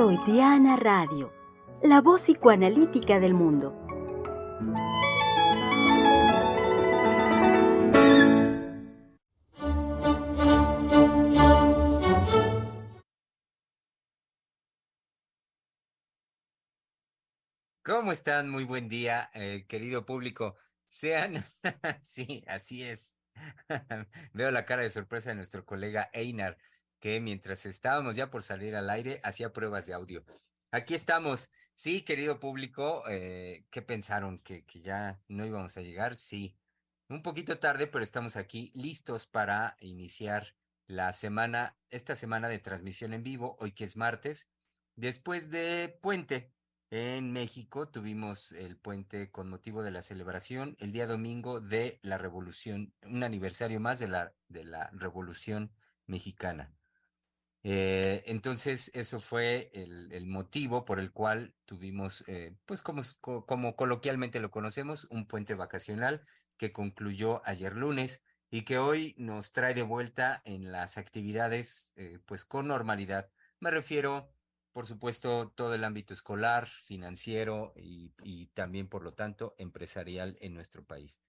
Freudiana Radio, la voz psicoanalítica del mundo. ¿Cómo están? Muy buen día, eh, querido público. Sean, sí, así es. Veo la cara de sorpresa de nuestro colega Einar, que mientras estábamos ya por salir al aire, hacía pruebas de audio. Aquí estamos. Sí, querido público, eh, ¿qué pensaron? ¿Que, ¿Que ya no íbamos a llegar? Sí, un poquito tarde, pero estamos aquí listos para iniciar la semana, esta semana de transmisión en vivo, hoy que es martes, después de puente. En México tuvimos el puente con motivo de la celebración el día domingo de la revolución, un aniversario más de la, de la revolución mexicana. Eh, entonces, eso fue el, motivo por el cual tuvimos, eh, pues como, como coloquialmente lo conocemos, un puente vacacional que concluyó ayer lunes y que hoy nos trae de vuelta en las actividades, eh, pues con normalidad. Me refiero por supuesto, todo el ámbito escolar, financiero y, también, por lo tanto, empresarial en nuestro país.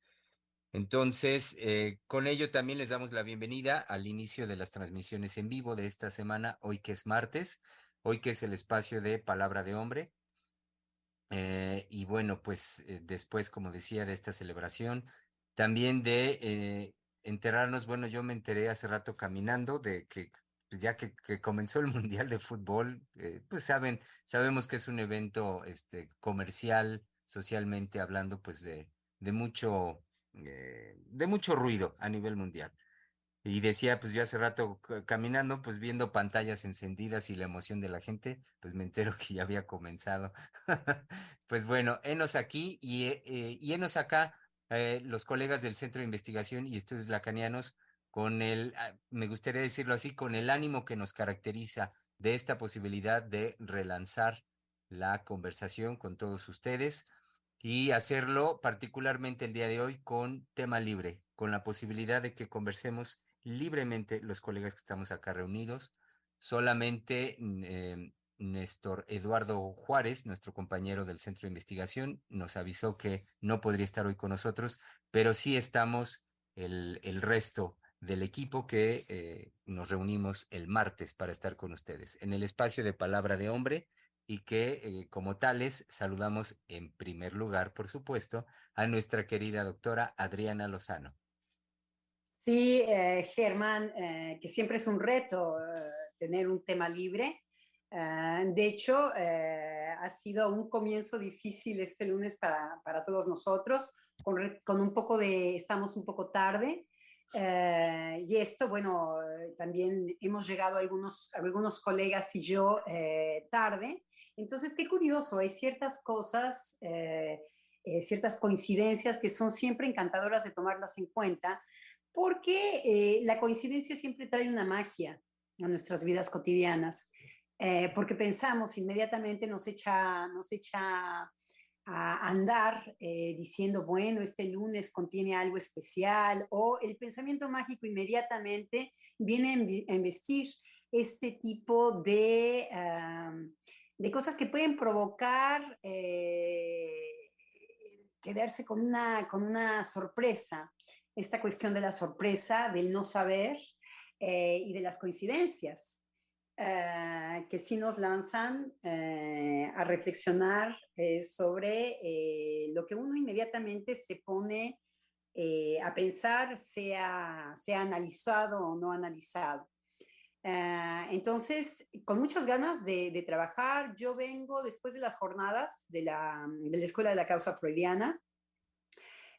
Entonces, eh, con ello también les damos la bienvenida al inicio de las transmisiones en vivo de esta semana, hoy que es martes, hoy que es el espacio de Palabra de Hombre. Eh, y bueno, pues eh, después, como decía, de esta celebración, también de enterarnos, bueno, yo me enteré hace rato caminando de que ya que, que, comenzó el Mundial de Fútbol, pues saben, sabemos que es un evento este, comercial, socialmente hablando, pues de, de mucho, eh, de mucho ruido a nivel mundial. Y decía, pues yo hace rato caminando, pues viendo pantallas encendidas y la emoción de la gente, pues me entero que ya había comenzado. pues bueno, enos aquí y, eh, y enos acá, eh, los colegas del Centro de Investigación y Estudios Lacanianos, con el, ah, me gustaría decirlo así, con el ánimo que nos caracteriza de esta posibilidad de relanzar la conversación con todos ustedes y hacerlo particularmente el día de hoy con tema libre, con la posibilidad de que conversemos libremente los colegas que estamos acá reunidos. Solamente eh, Néstor Eduardo Juárez, nuestro compañero del Centro de Investigación, nos avisó que no podría estar hoy con nosotros, pero sí estamos el, el resto del equipo que eh, nos reunimos el martes para estar con ustedes en el espacio de Palabra de Hombre y que eh, como tales saludamos en primer lugar, por supuesto, a nuestra querida doctora Adriana Lozano. Sí, eh, Germán, que siempre es un reto tener un tema libre. de hecho, ha sido un comienzo difícil este lunes para, para todos nosotros, con, con un poco de, estamos un poco tarde, eh, y esto, bueno, también hemos llegado algunos, algunos colegas y yo eh, tarde. Entonces, qué curioso, hay ciertas cosas, eh, eh ciertas coincidencias que son siempre encantadoras de tomarlas en cuenta, porque eh, la coincidencia siempre trae una magia a nuestras vidas cotidianas, porque pensamos inmediatamente, nos echa, nos echa a andar diciendo, bueno, este lunes contiene algo especial, o el pensamiento mágico inmediatamente viene a investir este tipo de, uh, de cosas que pueden provocar eh, quedarse con una, con una sorpresa, esta cuestión de la sorpresa, del no saber eh, y de las coincidencias. Uh, que sí nos lanzan a reflexionar sobre lo que uno inmediatamente se pone a pensar, sea, sea analizado o no analizado. Entonces, con muchas ganas de, trabajar, yo vengo después de las jornadas de la, Escuela de la Causa Freudiana,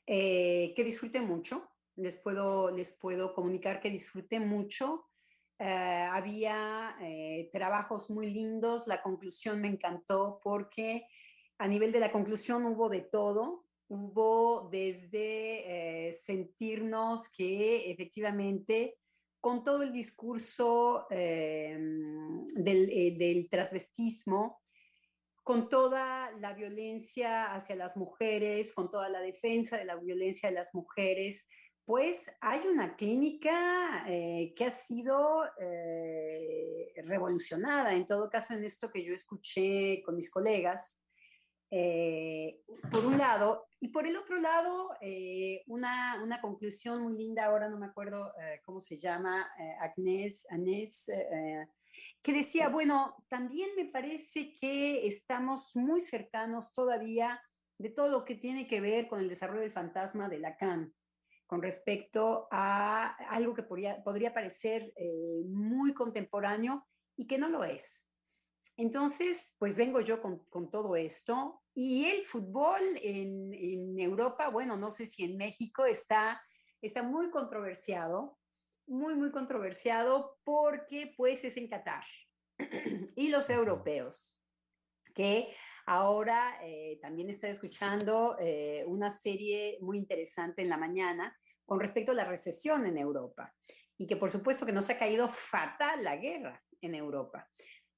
que disfruté mucho. Les puedo, les puedo comunicar que disfruté mucho Uh, había eh, trabajos muy lindos, la conclusión me encantó porque a nivel de la conclusión hubo de todo, hubo desde eh, sentirnos que efectivamente con todo el discurso eh, del, del transvestismo, con toda la violencia hacia las mujeres, con toda la defensa de la violencia de las mujeres, Pues hay una clínica eh, que ha sido eh, revolucionada, en todo caso, en esto que yo escuché con mis colegas, eh, por un lado, y por el otro lado, una, una, conclusión muy linda, ahora no me acuerdo cómo se llama, Agnès, Agnès que decía, bueno, también me parece que estamos muy cercanos todavía de todo lo que tiene que ver con el desarrollo del fantasma de Lacan con respecto a algo que podría, podría parecer eh, muy contemporáneo y que no lo es. Entonces, pues vengo yo con, con todo esto y el fútbol en, en, Europa, bueno, no sé si en México está, está muy controversiado, muy, muy controversiado porque pues es en Qatar y los europeos que ahora eh, también están escuchando eh, una serie muy interesante en la mañana con respecto a la recesión en Europa y que por supuesto que nos ha caído fatal la guerra en Europa.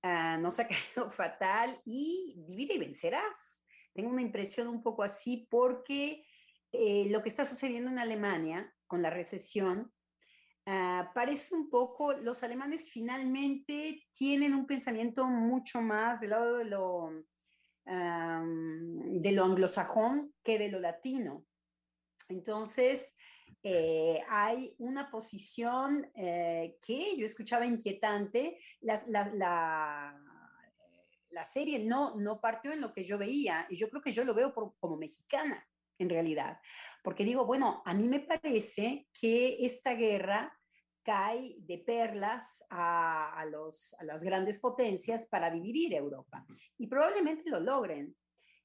Uh, nos ha caído fatal y divide y vencerás. Tengo una impresión un poco así porque eh, lo que está sucediendo en Alemania con la recesión uh, parece un poco, los alemanes finalmente tienen un pensamiento mucho más del lado de lo, de lo anglosajón que de lo latino. Entonces, eh, hay una posición eh, que yo escuchaba inquietante. La, la, la, la, serie no, no partió en lo que yo veía y yo creo que yo lo veo por, como mexicana en realidad, porque digo, bueno, a mí me parece que esta guerra cae de perlas a, a, los, a las grandes potencias para dividir Europa y probablemente lo logren.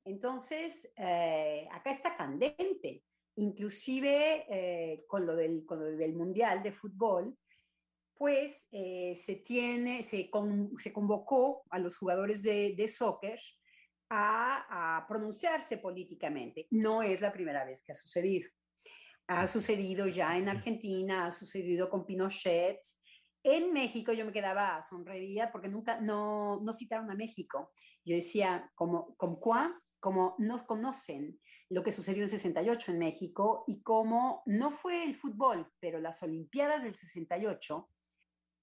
Entonces, eh, acá está candente inclusive eh, con, lo del, con, lo del, Mundial de Fútbol, pues eh, se, tiene, se, con, se, convocó a los jugadores de, de soccer a, a, pronunciarse políticamente. No es la primera vez que ha sucedido. Ha sucedido ya en Argentina, ha sucedido con Pinochet. En México yo me quedaba sonreída porque nunca, no, no citaron a México. Yo decía, como, como como nos conocen lo que sucedió en 68 en México y como no fue el fútbol, pero las Olimpiadas del 68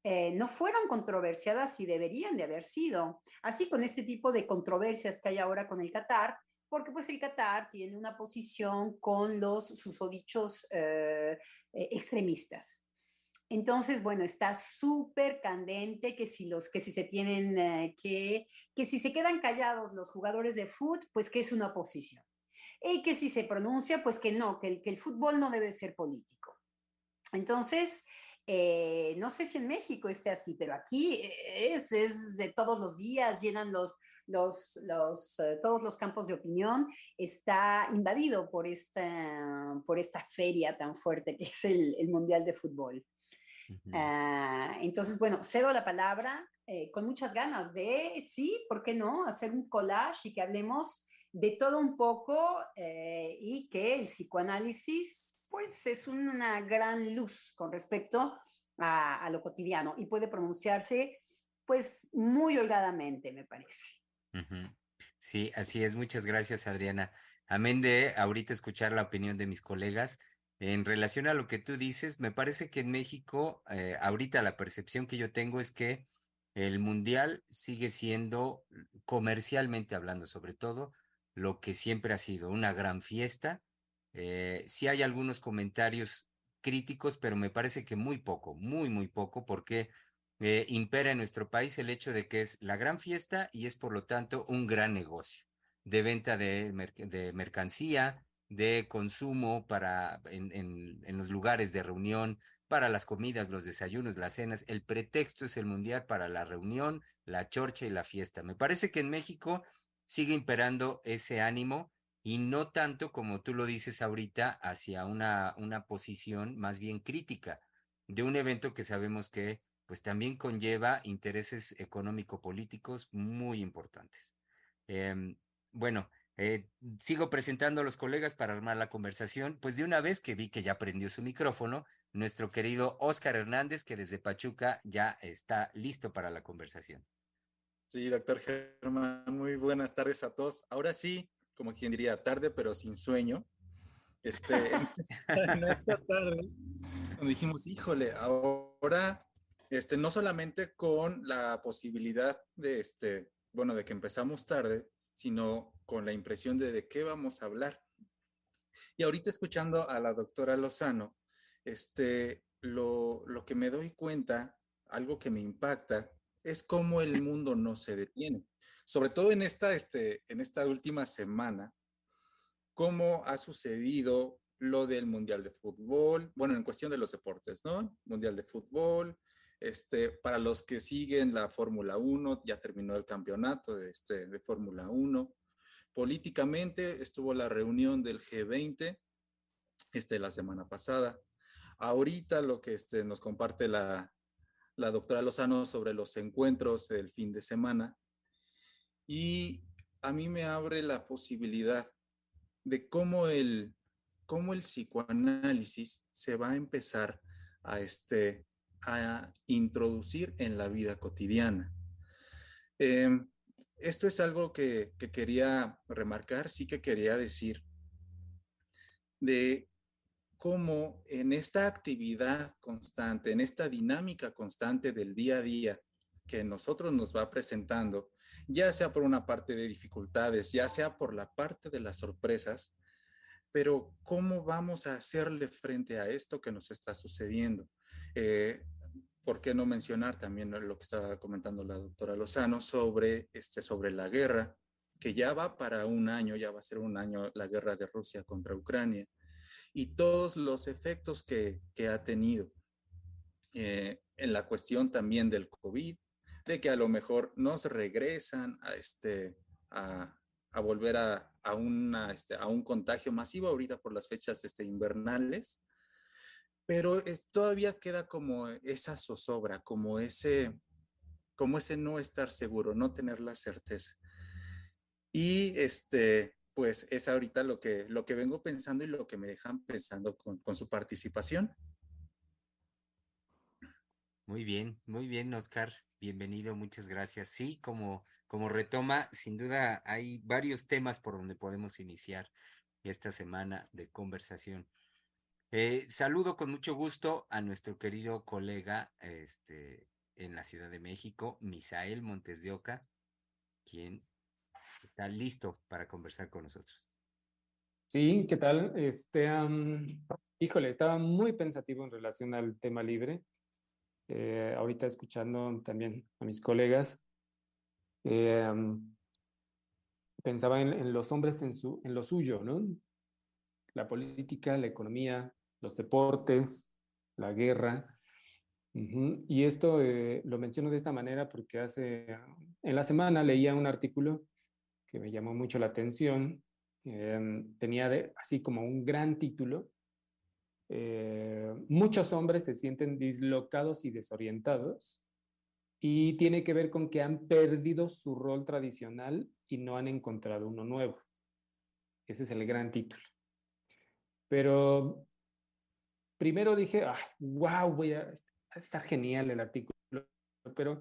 eh, no fueron controversiadas y deberían de haber sido. Así con este tipo de controversias que hay ahora con el Qatar, porque pues el Qatar tiene una posición con los susodichos eh, eh, extremistas. Entonces, bueno, está súper candente que si los que si se tienen eh, que que si se quedan callados los jugadores de fútbol, pues que es una oposición. Y que si se pronuncia, pues que no, que el, que el fútbol no debe ser político. Entonces, eh, no sé si en México esté así, pero aquí es, es de todos los días, llenan los, los, los, uh, todos los campos de opinión, está invadido por esta, por esta feria tan fuerte que es el, el Mundial de Fútbol. Uh -huh. uh, entonces, bueno, cedo la palabra eh, con muchas ganas de, sí, ¿por qué no? Hacer un collage y que hablemos de todo un poco eh, y que el psicoanálisis, pues, es una gran luz con respecto a, a lo cotidiano y puede pronunciarse, pues, muy holgadamente, me parece. Sí, así es. Muchas gracias, Adriana. Amén de ahorita escuchar la opinión de mis colegas. En relación a lo que tú dices, me parece que en México, eh, ahorita la percepción que yo tengo es que el mundial sigue siendo, comercialmente hablando sobre todo, lo que siempre ha sido, una gran fiesta. Eh, sí hay algunos comentarios críticos, pero me parece que muy poco, muy, muy poco, porque eh, impera en nuestro país el hecho de que es la gran fiesta y es por lo tanto un gran negocio de venta de, de mercancía, de consumo para en, los lugares de reunión, para las comidas, los desayunos, las cenas. El pretexto es el mundial para la reunión, la chorcha y la fiesta. Me parece que en México sigue imperando ese ánimo y no tanto como tú lo dices ahorita hacia una, una posición más bien crítica de un evento que sabemos que pues también conlleva intereses económico-políticos muy importantes. Eh, bueno, eh, sigo presentando a los colegas para armar la conversación, pues de una vez que vi que ya prendió su micrófono, nuestro querido Oscar Hernández, que desde Pachuca ya está listo para la conversación. Sí, doctor Germán, muy buenas tardes a todos. Ahora sí, como quien diría, tarde pero sin sueño. este, en esta tarde, donde dijimos, híjole, ahora, este, no solamente con la posibilidad de, este, bueno, de que empezamos tarde, sino con la impresión de de qué vamos a hablar. Y ahorita escuchando a la doctora Lozano, este, lo, lo que me doy cuenta, algo que me impacta, es cómo el mundo no se detiene. Sobre todo en esta, este, en esta última semana, cómo ha sucedido lo del Mundial de Fútbol, bueno, en cuestión de los deportes, ¿no? Mundial de Fútbol, este, para los que siguen la Fórmula 1, ya terminó el campeonato de, este, Fórmula 1. Políticamente estuvo la reunión del G20 este, la semana pasada. Ahorita lo que este, nos comparte la, la doctora Lozano sobre los encuentros del fin de semana. Y a mí me abre la posibilidad de cómo el, cómo el psicoanálisis se va a empezar a, este, a introducir en la vida cotidiana. Em, esto es algo que, que, quería remarcar, sí que quería decir, de cómo en esta actividad constante, en esta dinámica constante del día a día que nosotros nos va presentando, ya sea por una parte de dificultades, ya sea por la parte de las sorpresas, pero ¿cómo vamos a hacerle frente a esto que nos está sucediendo? Eh, ¿Por qué no mencionar también lo que estaba comentando la doctora Lozano sobre, este, sobre la guerra, que ya va para un año, ya va a ser un año la guerra de Rusia contra Ucrania, y todos los efectos que, que ha tenido eh, en la cuestión también del COVID, de que a lo mejor nos regresan a, este, a, a volver a, a, una, este, a un contagio masivo ahorita por las fechas este, invernales, pero es, todavía queda como esa zozobra, como ese, como ese no estar seguro, no tener la certeza. Y este, pues es ahorita lo que, lo que vengo pensando y lo que me dejan pensando con, con su participación. Muy bien, muy bien, Oscar. Bienvenido, muchas gracias. Sí, como, como retoma, sin duda hay varios temas por donde podemos iniciar esta semana de conversación. Eh, saludo con mucho gusto a nuestro querido colega este, en la Ciudad de México, Misael Montes de Oca, quien está listo para conversar con nosotros. Sí, ¿qué tal? Este, híjole, estaba muy pensativo en relación al tema libre eh, ahorita escuchando también a mis colegas, eh, pensaba en, en, los hombres en, su, en lo suyo, ¿no? La política, la economía, los deportes, la guerra. Y esto eh, lo menciono de esta manera porque hace, en la semana leía un artículo que me llamó mucho la atención. Eh, tenía así como un gran título eh, muchos hombres se sienten dislocados y desorientados y tiene que ver con que han perdido su rol tradicional y no han encontrado uno nuevo. Ese es el gran título. Pero primero dije, ah, wow, estar genial el artículo, pero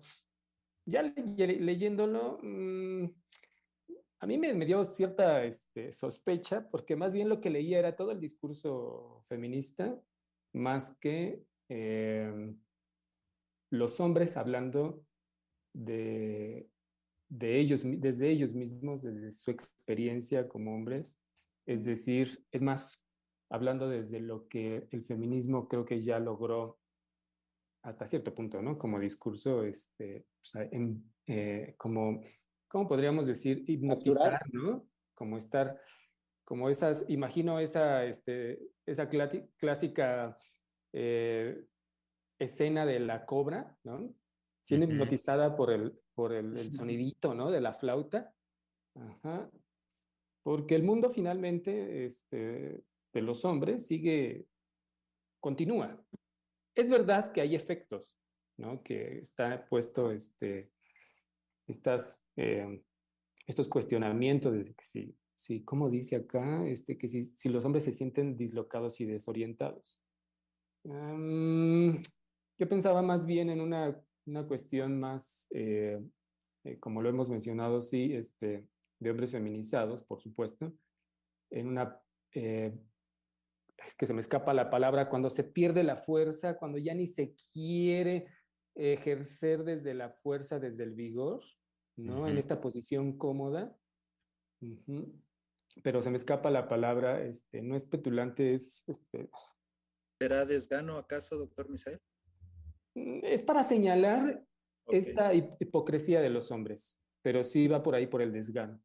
ya le, leyéndolo, mmm, a mí me, dio cierta este, sospecha, porque más bien lo que leía era todo el discurso feminista, más que eh, los hombres hablando de, de ellos, desde ellos mismos, desde su experiencia como hombres. Es decir, es más, hablando desde lo que el feminismo creo que ya logró hasta cierto punto, ¿no? Como discurso, este, o sea, en, eh, como ¿cómo podríamos decir? Hipnotizar. ¿no? Como estar, como esas, imagino esa, este, esa clásica eh, escena de la cobra, ¿no? Siendo uh -huh. hipnotizada por el, por el, el, sonidito, ¿no? De la flauta. Ajá. Porque el mundo finalmente este, de los hombres sigue, continúa. Es verdad que hay efectos, ¿no? Que está puesto este, estas, eh, estos cuestionamientos de que si, si, ¿cómo dice acá? Este, que si, si los hombres se sienten dislocados y desorientados. Yo pensaba más bien en una, una cuestión más, eh, eh, como lo hemos mencionado, sí, este, de hombres feminizados, por supuesto, en una, es que se me escapa la palabra, cuando se pierde la fuerza, cuando ya ni se quiere ejercer desde la fuerza, desde el vigor, ¿no? En esta posición cómoda. Pero se me escapa la palabra, este, no es petulante, es... Este... ¿Será desgano acaso, doctor Misael? Mm, es para señalar esta hipocresía de los hombres, pero sí va por ahí por el desgano.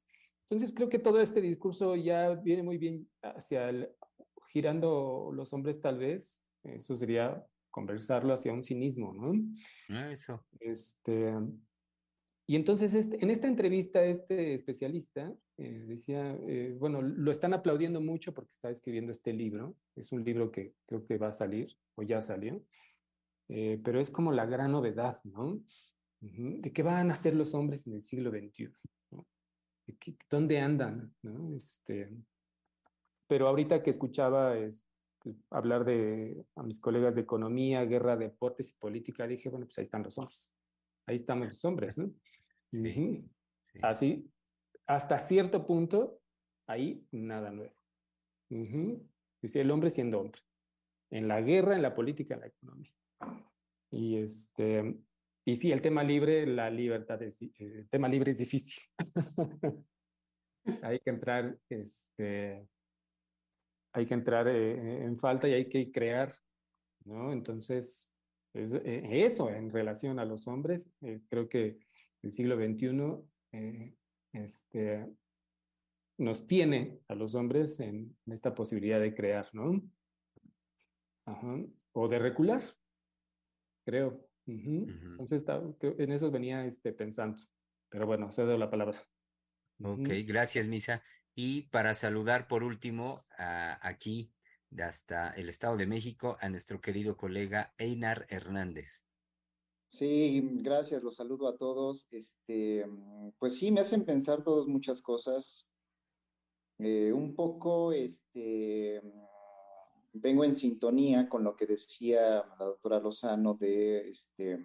Entonces creo que todo este discurso ya viene muy bien hacia el, girando los hombres tal vez, eso sería conversarlo hacia un cinismo, ¿no? Eso. Este, y entonces este, en esta entrevista este especialista eh, decía, eh, bueno, lo están aplaudiendo mucho porque está escribiendo este libro, es un libro que creo que va a salir o ya salió, eh, pero es como la gran novedad, ¿no? ¿De qué van a hacer los hombres en el siglo XXI? ¿Dónde andan? ¿no? Este, pero ahorita que escuchaba es, hablar de a mis colegas de economía, guerra, deportes y política, dije, bueno, pues ahí están los hombres. Ahí estamos los hombres, ¿no? Sí, Así, hasta cierto punto, ahí nada nuevo. Uh el hombre siendo hombre. En la guerra, en la política, en la economía. Y este, y sí, el tema libre, la libertad es, eh, el tema libre es difícil. Hay que entrar, este, hay que entrar eh, en falta y hay que crear, ¿no? Entonces, es, eh, eso en relación a los hombres, eh, creo que el siglo XXI este, nos tiene a los hombres en, esta posibilidad de crear, ¿no? O de recular, creo. Entonces, en eso venía este, pensando. Pero bueno, cedo la palabra. Ok, gracias, Misa. Y para saludar por último aquí hasta el Estado de México a nuestro querido colega Einar Hernández. Sí, gracias, los saludo a todos. Este, pues sí, me hacen pensar todos muchas cosas. Eh, un poco, este, vengo en sintonía con lo que decía la doctora Lozano de, este,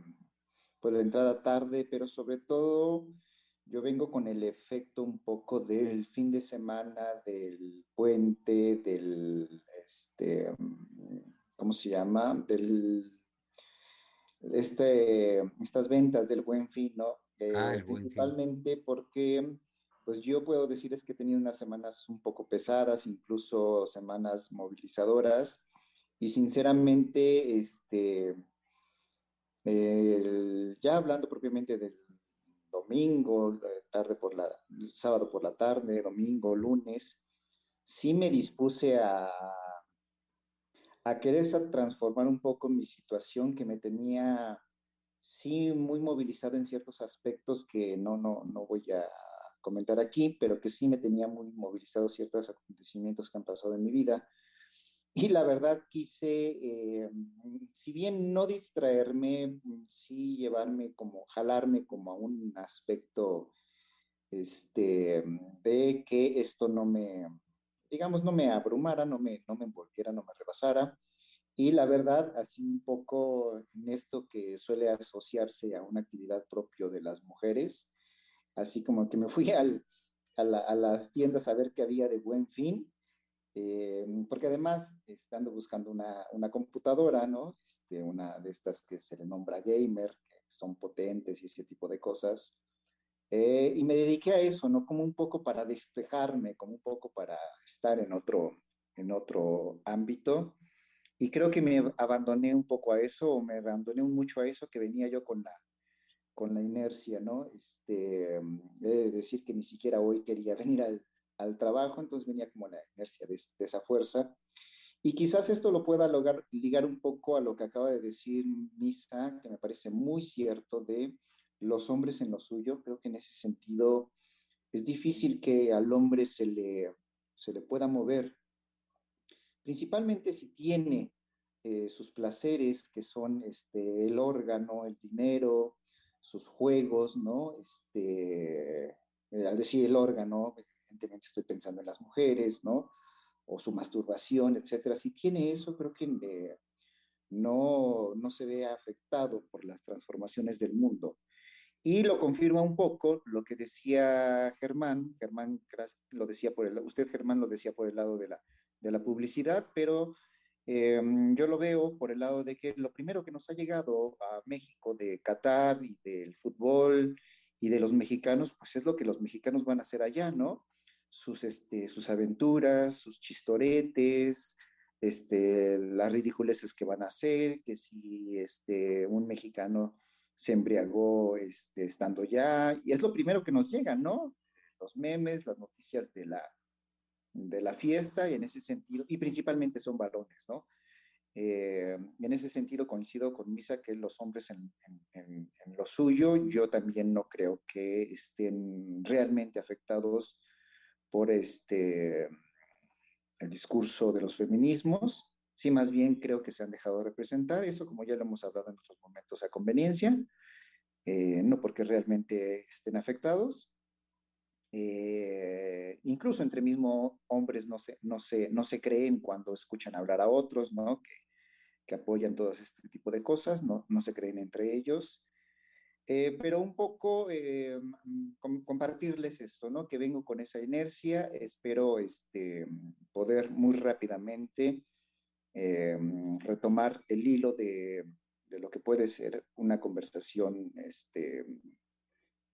pues la entrada tarde, pero sobre todo yo vengo con el efecto un poco del fin de semana, del puente, del, este, ¿cómo se llama? Del, este, estas ventas del buen fin, ¿no? ah, el principalmente porque, pues yo puedo decirles que he tenido unas semanas un poco pesadas, incluso semanas movilizadoras, y sinceramente, este, ya hablando propiamente del domingo, tarde por la, sábado por la tarde, domingo, lunes, sí me dispuse a, a querer transformar un poco mi situación que me tenía, sí, muy movilizado en ciertos aspectos que no, no, no voy a comentar aquí, pero que sí me tenía muy movilizado ciertos acontecimientos que han pasado en mi vida. Y la verdad quise, eh, si bien no distraerme, sí llevarme como, jalarme como a un aspecto este, de que esto no me, digamos, no me abrumara, no me, no me envolviera, no me rebasara. Y la verdad, así un poco en esto que suele asociarse a una actividad propio de las mujeres, así como que me fui al, a, a las tiendas a ver qué había de buen fin eh, porque además, estando buscando una, una, computadora, ¿no? Este, una de estas que se le nombra gamer, que son potentes y ese tipo de cosas, eh, y me dediqué a eso, ¿no? Como un poco para despejarme, como un poco para estar en otro, en otro ámbito. Y creo que me abandoné un poco a eso, o me abandoné mucho a eso que venía yo con la, con la inercia, ¿no? Este, he de decir que ni siquiera hoy quería venir al, al trabajo, entonces venía como la inercia de, esa fuerza. Y quizás esto lo pueda lograr, ligar un poco a lo que acaba de decir Misa, que me parece muy cierto, de los hombres en lo suyo. Creo que en ese sentido es difícil que al hombre se le, se le pueda mover, principalmente si tiene eh, sus placeres, que son este, el órgano, el dinero, sus juegos, ¿no? Este, al decir el órgano, evidentemente estoy pensando en las mujeres, ¿no? O su masturbación, etcétera. Si tiene eso, creo que eh, no, no se ve afectado por las transformaciones del mundo. Y lo confirma un poco lo que decía Germán, Germán lo decía por el, usted Germán lo decía por el lado de la, de la publicidad, pero em, yo lo veo por el lado de que lo primero que nos ha llegado a México de Qatar y del fútbol y de los mexicanos, pues es lo que los mexicanos van a hacer allá, ¿no? Sus, este, sus aventuras, sus chistoretes, este, las ridiculeces que van a hacer, que si este, un mexicano se embriagó este, estando ya, y es lo primero que nos llega, ¿no? Los memes, las noticias de la, de la fiesta, y en ese sentido, y principalmente son varones, ¿no? Eh, en ese sentido coincido con Misa que los hombres en, en, lo suyo, yo también no creo que estén realmente afectados por este el discurso de los feminismos, sí más bien creo que se han dejado representar, eso como ya lo hemos hablado en otros momentos a conveniencia, eh, no porque realmente estén afectados. Eh, incluso entre mismo hombres no se, no, se, no se creen cuando escuchan hablar a otros, ¿no? Que, que apoyan todo este tipo de cosas, no, no se creen entre ellos. Eh, pero un poco eh, compartirles esto, ¿no? Que vengo con esa inercia, espero este, poder muy rápidamente eh, retomar el hilo de, de, lo que puede ser una conversación este,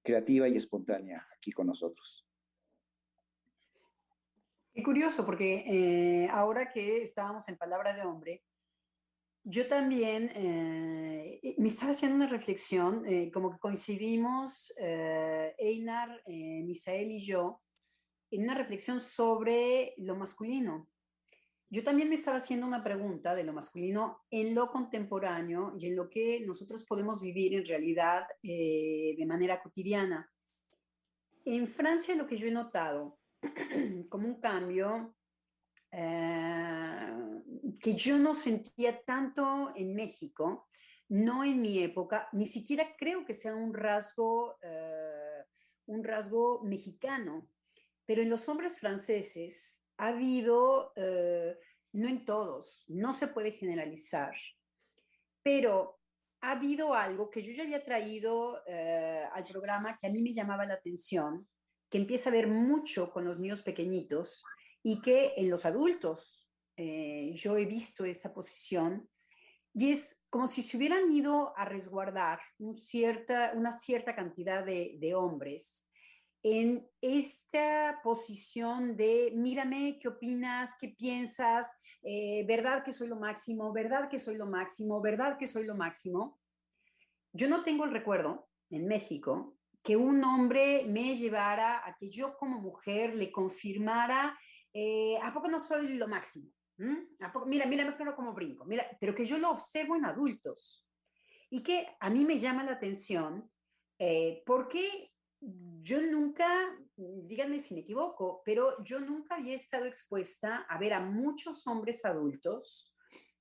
creativa y espontánea aquí con nosotros. Qué curioso, porque ahora que estábamos en Palabra de Hombre, yo también eh, me estaba haciendo una reflexión, eh, como que coincidimos, eh, Einar, Misael y yo, en una reflexión sobre lo masculino. Yo también me estaba haciendo una pregunta de lo masculino en lo contemporáneo y en lo que nosotros podemos vivir en realidad de manera cotidiana. En Francia lo que yo he notado como un cambio que yo no sentía tanto en México, no en mi época, ni siquiera creo que sea un rasgo, eh, un rasgo mexicano, pero en los hombres franceses ha habido, eh, no en todos, no se puede generalizar, pero ha habido algo que yo ya había traído eh, al programa que a mí me llamaba la atención, que empieza a ver mucho con los niños pequeñitos y que en los adultos eh, yo he visto esta posición y es como si se hubieran ido a resguardar cierta, una cierta cantidad de, de, hombres en esta posición de mírame, ¿qué opinas? ¿Qué piensas? Eh, ¿Verdad que soy lo máximo? ¿Verdad que soy lo máximo? ¿Verdad que soy lo máximo? Yo no tengo el recuerdo en México que un hombre me llevara a que yo como mujer le confirmara, eh, ¿a poco no soy lo máximo? Mira, mira, mira como brinco, mira, pero que yo lo observo en adultos. Y que a mí me llama la atención eh, porque yo nunca, díganme si me equivoco, pero yo nunca había estado expuesta a ver a muchos hombres adultos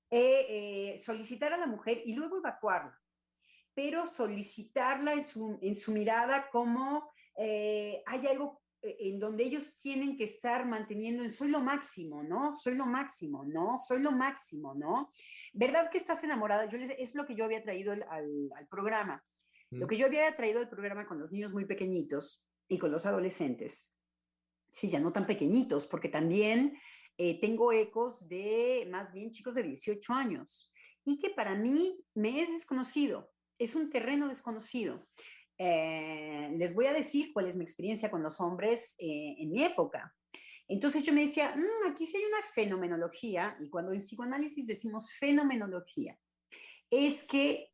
eh, eh, solicitar a la mujer y luego evacuarla, pero solicitarla en su, en su mirada como hay algo en donde ellos tienen que estar manteniendo en soy lo máximo, ¿no? Soy lo máximo, ¿no? Soy lo máximo, ¿no? ¿Verdad que estás enamorada? Yo les, es lo que yo había traído al, al, programa. Lo que yo había traído al programa con los niños muy pequeñitos y con los adolescentes. Sí, ya no tan pequeñitos, porque también eh, tengo ecos de más bien chicos de 18 años y que para mí me es desconocido, es un terreno desconocido. Eh, les voy a decir cuál es mi experiencia con los hombres eh, en mi época. Entonces yo me decía, mm, aquí sí hay una fenomenología, y cuando en psicoanálisis decimos fenomenología, es que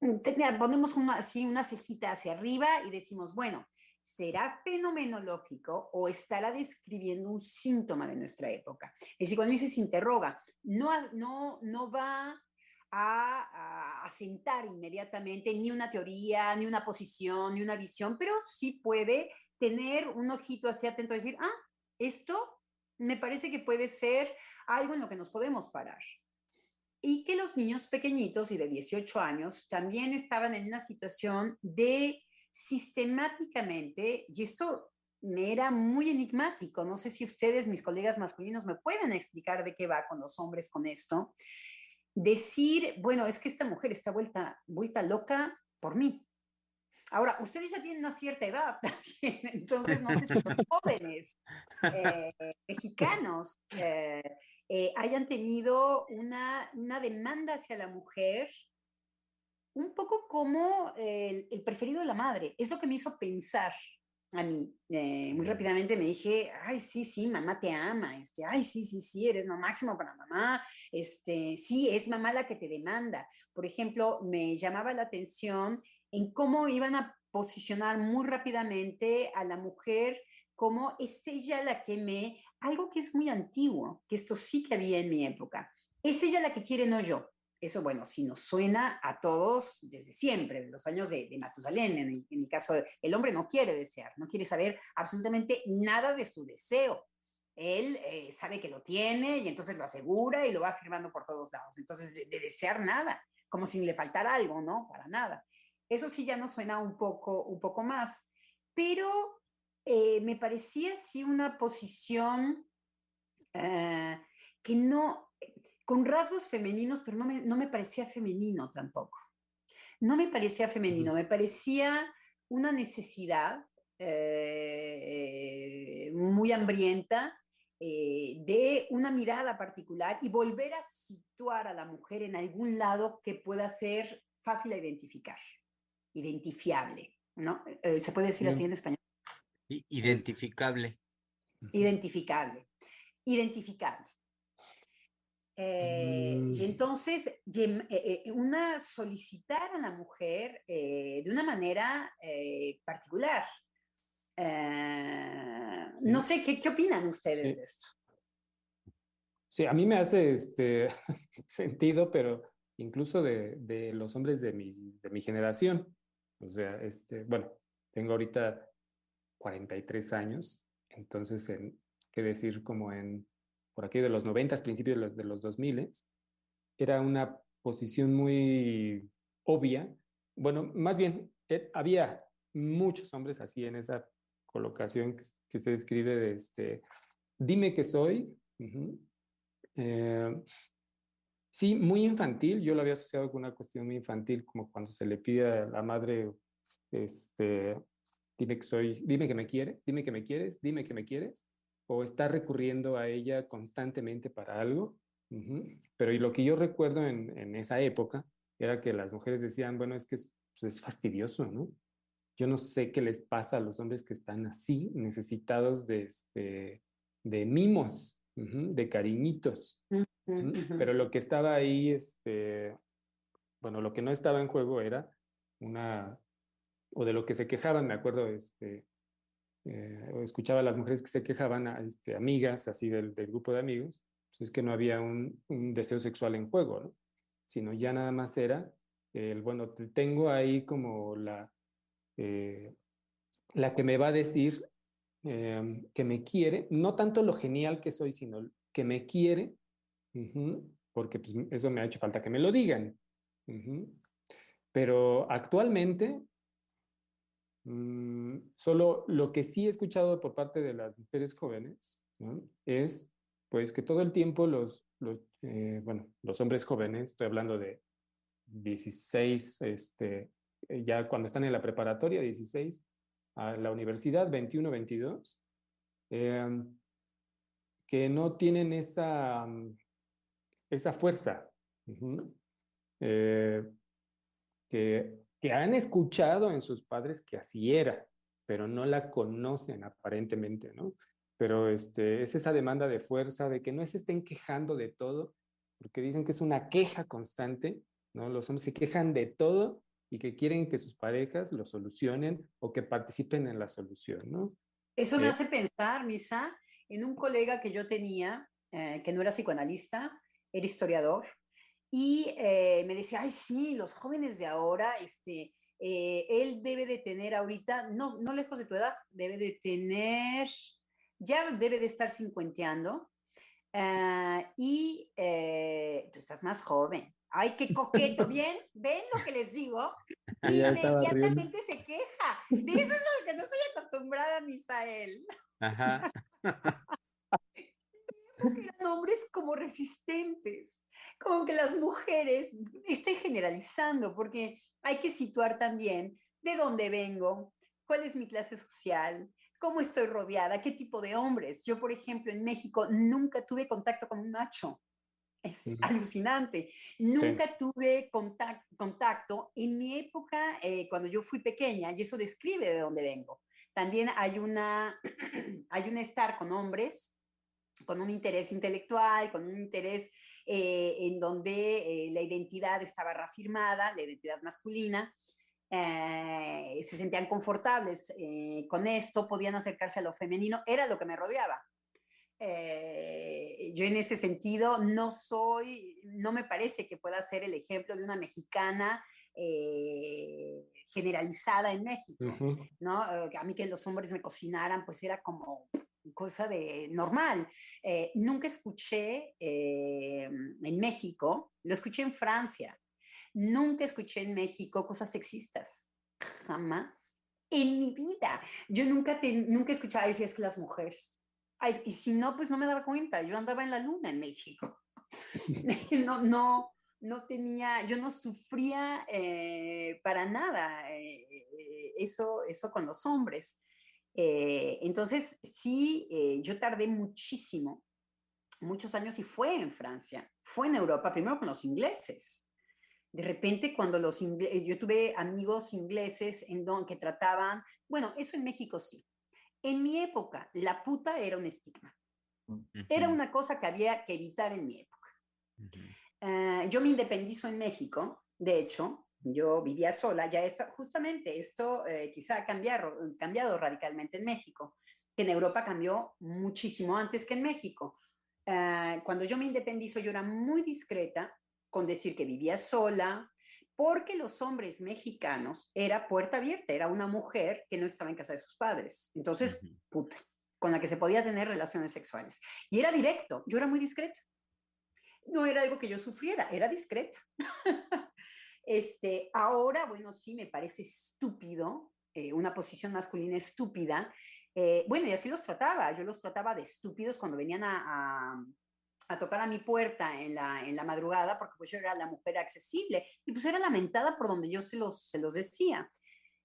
mm, ponemos una, así una cejita hacia arriba y decimos, bueno, ¿será fenomenológico o estará describiendo un síntoma de nuestra época? El psicoanálisis interroga, no, no, no va a, asentar inmediatamente ni una teoría, ni una posición, ni una visión, pero sí puede tener un ojito así atento a decir, ah, esto me parece que puede ser algo en lo que nos podemos parar. Y que los niños pequeñitos y de 18 años también estaban en una situación de sistemáticamente, y esto me era muy enigmático, no sé si ustedes, mis colegas masculinos, me pueden explicar de qué va con los hombres con esto, decir, bueno, es que esta mujer está vuelta, vuelta loca por mí. Ahora, ustedes ya tienen una cierta edad también, entonces no sé si los jóvenes eh, mexicanos eh, eh, hayan tenido una, una, demanda hacia la mujer un poco como el, el, preferido de la madre. Es lo que me hizo pensar a mí. muy rápidamente me dije, ay, sí, sí, mamá te ama, este, ay, sí, sí, sí, eres lo máximo para mamá, este, sí, es mamá la que te demanda. Por ejemplo, me llamaba la atención en cómo iban a posicionar muy rápidamente a la mujer como es ella la que me, algo que es muy antiguo, que esto sí que había en mi época, es ella la que quiere, no yo. Eso, bueno, si nos suena a todos desde siempre, de los años de, de Matusalén, en, mi caso, el hombre no quiere desear, no quiere saber absolutamente nada de su deseo. Él eh, sabe que lo tiene y entonces lo asegura y lo va afirmando por todos lados. Entonces, de, de desear nada, como si le faltara algo, ¿no? Para nada. Eso sí ya nos suena un poco, un poco más, pero eh, me parecía sí una posición uh, que no, con rasgos femeninos, pero no me, no me parecía femenino tampoco. No me parecía femenino, me parecía una necesidad eh, muy hambrienta eh, de una mirada particular y volver a situar a la mujer en algún lado que pueda ser fácil de identificar identifiable, ¿no? Eh, ¿Se puede decir así en español? Identificable. Identificable. Identificable. Eh, mm. Y entonces, eh, una solicitar a la mujer de una manera particular. no sé, ¿qué, ¿qué, opinan ustedes de esto? Sí, a mí me hace este sentido, pero incluso de, de los hombres de mi, de mi generación. O sea, este, bueno, tengo ahorita 43 años, entonces, en, qué decir, como en, por aquí de los 90, principios de los, de los 2000, era una posición muy obvia. Bueno, más bien, eh, había muchos hombres así en esa colocación que, usted escribe de este, dime que soy. Eh, Sí, muy infantil. Yo lo había asociado con una cuestión muy infantil, como cuando se le pide a la madre, este, dime que soy, dime que me quieres, dime que me quieres, dime que me quieres, o está recurriendo a ella constantemente para algo. Uh -huh. Pero y lo que yo recuerdo en, en, esa época era que las mujeres decían, bueno, es que es, pues es fastidioso, ¿no? Yo no sé qué les pasa a los hombres que están así, necesitados de, este, de mimos, uh -huh, de cariñitos. Uh -huh. Pero lo que estaba ahí, este, bueno, lo que no estaba en juego era una, o de lo que se quejaban, me acuerdo, este, eh, escuchaba a las mujeres que se quejaban, a, este, amigas así del, grupo de amigos, pues es que no había un, deseo sexual en juego, ¿no? Sino ya nada más era el, bueno, tengo ahí como la, eh, la que me va a decir eh, que me quiere, no tanto lo genial que soy, sino que me quiere, porque pues, eso me ha hecho falta que me lo digan. Pero actualmente, mmm, solo lo que sí he escuchado por parte de las mujeres jóvenes es pues que todo el tiempo los, eh, bueno, los hombres jóvenes, estoy hablando de 16, este, ya cuando están en la preparatoria, 16, a la universidad, 21, 22, eh, que no tienen esa, esa fuerza, eh, que, que han escuchado en sus padres que así era, pero no la conocen aparentemente, ¿no? Pero este, es esa demanda de fuerza, de que no se estén quejando de todo, porque dicen que es una queja constante, ¿no? Los hombres se quejan de todo y que quieren que sus parejas lo solucionen o que participen en la solución, ¿no? Eso me eh, hace pensar, Misa, en un colega que yo tenía, eh, que no era psicoanalista, era historiador, y eh, me decía, ay, sí, los jóvenes de ahora, este, eh, él debe de tener ahorita, no, no lejos de tu edad, debe de tener, ya debe de estar cincuenteando, uh, y tú estás más joven, ay, qué coqueto, ¿bien? ¿Ven lo que les digo? Y inmediatamente se queja. De eso es lo que no soy acostumbrada, Misael. Ajá. que eran hombres como resistentes, como que las mujeres, estoy generalizando, porque hay que situar también de dónde vengo, cuál es mi clase social, cómo estoy rodeada, qué tipo de hombres. Yo, por ejemplo, en México nunca tuve contacto con un macho. Es alucinante. Nunca tuve contacto, En mi época, eh, cuando yo fui pequeña, y eso describe de dónde vengo. También hay una, hay un estar con hombres con un interés intelectual, con un interés eh, en donde eh, la identidad estaba reafirmada, la identidad masculina, se sentían confortables con esto, podían acercarse a lo femenino, era lo que me rodeaba. Eh, yo en ese sentido no soy, no me parece que pueda ser el ejemplo de una mexicana eh, generalizada en México, ¿no? Eh, a mí que los hombres me cocinaran, pues era como cosa de normal. nunca escuché en México, lo escuché en Francia, nunca escuché en México cosas sexistas, jamás. En mi vida, yo nunca, te, nunca escuchaba decir es que las mujeres y si no, pues no me daba cuenta. Yo andaba en la luna en México. no, no, no tenía, yo no sufría eh, para nada eh, eso, eso con los hombres. Eh, entonces, sí, yo tardé muchísimo, muchos años y fue en Francia, fue en Europa, primero con los ingleses. De repente, cuando los ingleses, yo tuve amigos ingleses en don, que trataban, bueno, eso en México sí, en mi época, la puta era un estigma. Era una cosa que había que evitar en mi época. Eh, yo me independizo en México, de hecho, yo vivía sola, ya esto, justamente esto eh, quizá ha cambiado, cambiado radicalmente en México, que en Europa cambió muchísimo antes que en México. Eh, cuando yo me independizo, yo era muy discreta con decir que vivía sola, porque los hombres mexicanos era puerta abierta, era una mujer que no estaba en casa de sus padres. Entonces, puta, con la que se podía tener relaciones sexuales. Y era directo, yo era muy discreta. No era algo que yo sufriera, era discreta. este, ahora, bueno, sí, me parece estúpido, eh, una posición masculina estúpida. Eh, bueno, y así los trataba, yo los trataba de estúpidos cuando venían a tocar a mi puerta en la, madrugada, porque pues yo era la mujer accesible, y pues era lamentada por donde yo se los, se los decía.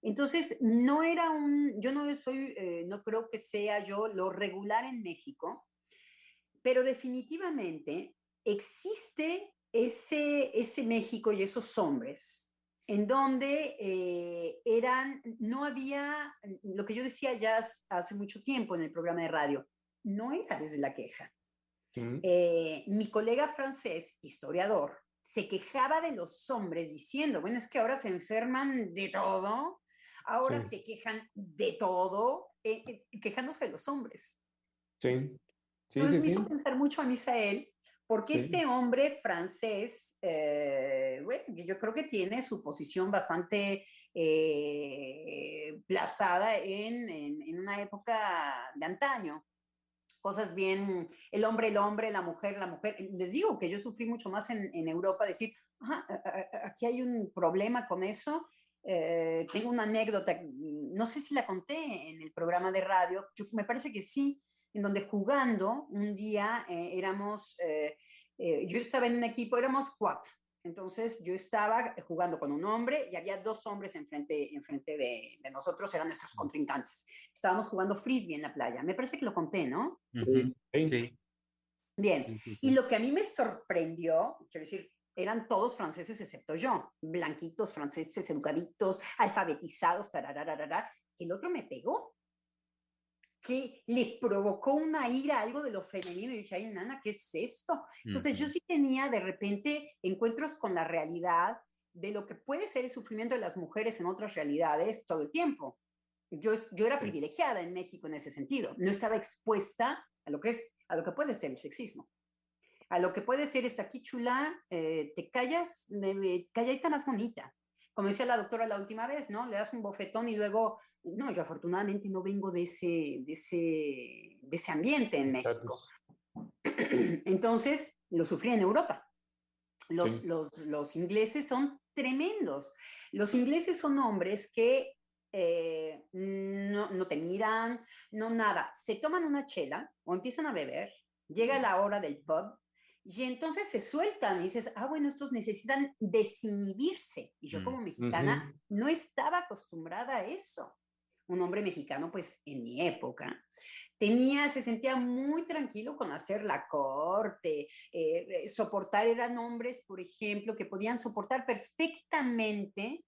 Entonces, no era un, yo no soy, eh, no creo que sea yo lo regular en México, pero definitivamente existe ese, ese México y esos hombres en donde eh, eran, no había, lo que yo decía ya hace mucho tiempo en el programa de radio, no era desde la queja, eh, mi colega francés, historiador, se quejaba de los hombres diciendo, bueno, es que ahora se enferman de todo, ahora se quejan de todo, eh, eh, quejándose de los hombres. Sí. sí Entonces me hizo pensar mucho a Misael, porque este hombre francés, bueno, yo creo que tiene su posición bastante plazada en, en, una época de antaño cosas bien, el hombre, el hombre, la mujer, la mujer. Les digo que yo sufrí mucho más en, en Europa, decir, aquí hay un problema con eso. Eh, tengo una anécdota, no sé si la conté en el programa de radio, me parece que sí, en donde jugando un día eh, éramos, eh, yo estaba en un equipo, éramos cuatro, entonces yo estaba jugando con un hombre y había dos hombres enfrente, enfrente de, de nosotros, eran nuestros contrincantes. Estábamos jugando frisbee en la playa. Me parece que lo conté, ¿no? Sí. Bien. y lo que a mí me sorprendió, quiero decir, eran todos franceses excepto yo, blanquitos, franceses, educaditos, alfabetizados, tarararara, el otro me pegó que le provocó una ira, algo de lo femenino, y dije, ay, nana, ¿qué es esto? Entonces yo sí tenía de repente encuentros con la realidad de lo que puede ser el sufrimiento de las mujeres en otras realidades todo el tiempo. Yo, yo era privilegiada en México en ese sentido, no estaba expuesta a lo que es, a lo que puede ser el sexismo. A lo que puede ser es aquí chula, eh, te callas, me, calladita más bonita, como decía la doctora la última vez, ¿no? Le das un bofetón y luego, no, yo afortunadamente no vengo de ese, de ese, de ese ambiente en México. Entonces, lo sufrí en Europa. Los, los, los, ingleses son tremendos. Los ingleses son hombres que eh, no, no te miran, no nada. Se toman una chela o empiezan a beber, llega la hora del pub Y entonces se sueltan y dices, ah, bueno, estos necesitan desinhibirse. Y yo Mm. como mexicana no estaba acostumbrada a eso. Un hombre mexicano, pues en mi época, tenía, se sentía muy tranquilo con hacer la corte, eh, eh, soportar, eran hombres, por ejemplo, que podían soportar perfectamente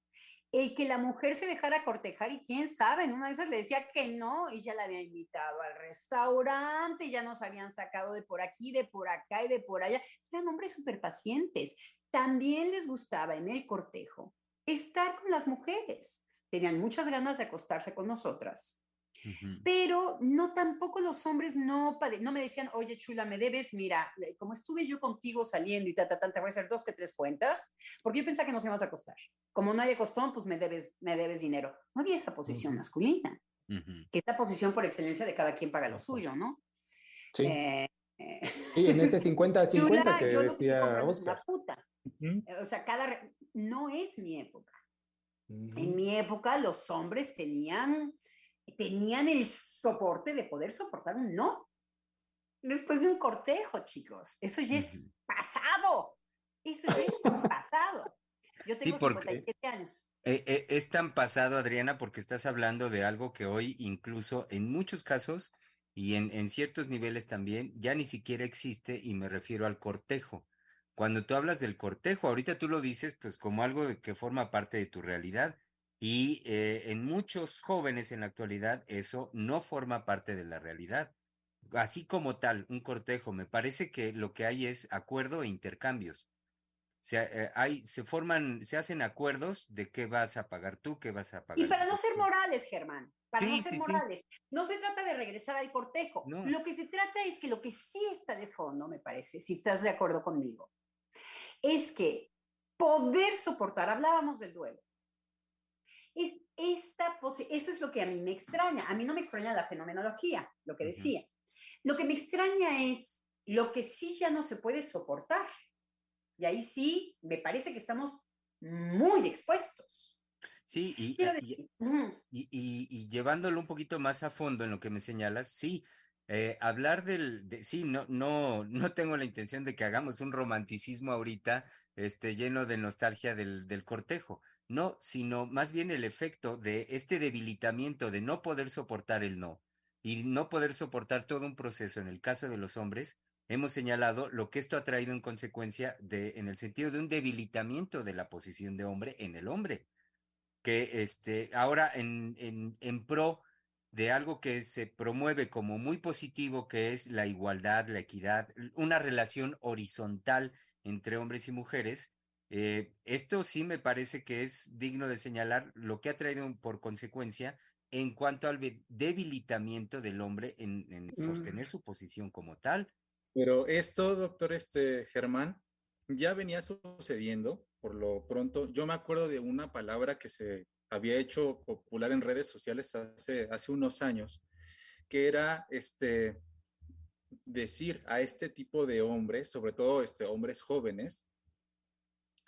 el que la mujer se dejara cortejar y quién sabe, en una de esas le decía que no y ya la había invitado al restaurante, ya nos habían sacado de por aquí, de por acá y de por allá. Eran hombres súper pacientes. También les gustaba en el cortejo estar con las mujeres. Tenían muchas ganas de acostarse con nosotras. Ujú. Pero no tampoco los hombres no, no me decían, oye chula, me debes, mira, eh, como estuve yo contigo saliendo y ta, ta, ta, te voy a hacer dos que tres cuentas, porque yo pensaba que nos íbamos a acostar. Como no hay acostón, pues me debes, me debes dinero. No había esa posición Ujú. masculina, Ujú. que esta posición por excelencia de cada quien paga lo suyo, ¿no? Sí, Eh, sí, en ese 50-50 chula, que decía es Oscar. puta. O sea, cada, no es mi época. En mi época los hombres tenían, tenían el soporte de poder soportar un no. Después de un cortejo, chicos. Eso ya es pasado. Eso ya es pasado. Yo Sí, tengo porque- 57 años. Eh, eh, es tan pasado, Adriana, porque estás hablando de algo que hoy incluso en muchos casos y en, en ciertos niveles también ya ni siquiera existe y me refiero al cortejo. Cuando tú hablas del cortejo, ahorita tú lo dices pues como algo de que forma parte de tu realidad y eh, en muchos jóvenes en la actualidad eso no forma parte de la realidad. Así como tal, un cortejo, me parece que lo que hay es acuerdo e intercambios. Se, eh, hay, se forman, se hacen acuerdos de qué vas a pagar tú, qué vas a pagar. Y para no tú. ser morales, Germán, para Sí, no ser sí, sí. morales, no se trata de regresar al cortejo. No. Lo que se trata es que lo que sí está de fondo, me parece, si estás de acuerdo conmigo, es que poder soportar, hablábamos del duelo, es esta eso es lo que a mí me extraña. A mí no me extraña la fenomenología, lo que decía. Lo que me extraña es lo que sí ya no se puede soportar. Y ahí sí, me parece que estamos muy expuestos. Sí, y, Quiero y- decir, ujú, Y, y- y llevándolo un poquito más a fondo en lo que me señalas, sí, eh, hablar del, de, sí, no, no, no tengo la intención de que hagamos un romanticismo ahorita, este, lleno de nostalgia del, del cortejo, no, sino más bien el efecto de este debilitamiento de no poder soportar el no y no poder soportar todo un proceso. En el caso de los hombres, hemos señalado lo que esto ha traído en consecuencia de, en el sentido de un debilitamiento de la posición de hombre en el hombre que este, ahora en, en, en pro de algo que se promueve como muy positivo, que es la igualdad, la equidad, una relación horizontal entre hombres y mujeres, eh, esto sí me parece que es digno de señalar lo que ha traído por consecuencia en cuanto al debilitamiento del hombre en, en sostener su posición como tal. Pero esto, doctor este, Germán, ya venía sucediendo por lo pronto. Yo me acuerdo de una palabra que se había hecho popular en redes sociales hace, hace unos años, que era este, decir a este tipo de hombres, sobre todo este, hombres jóvenes,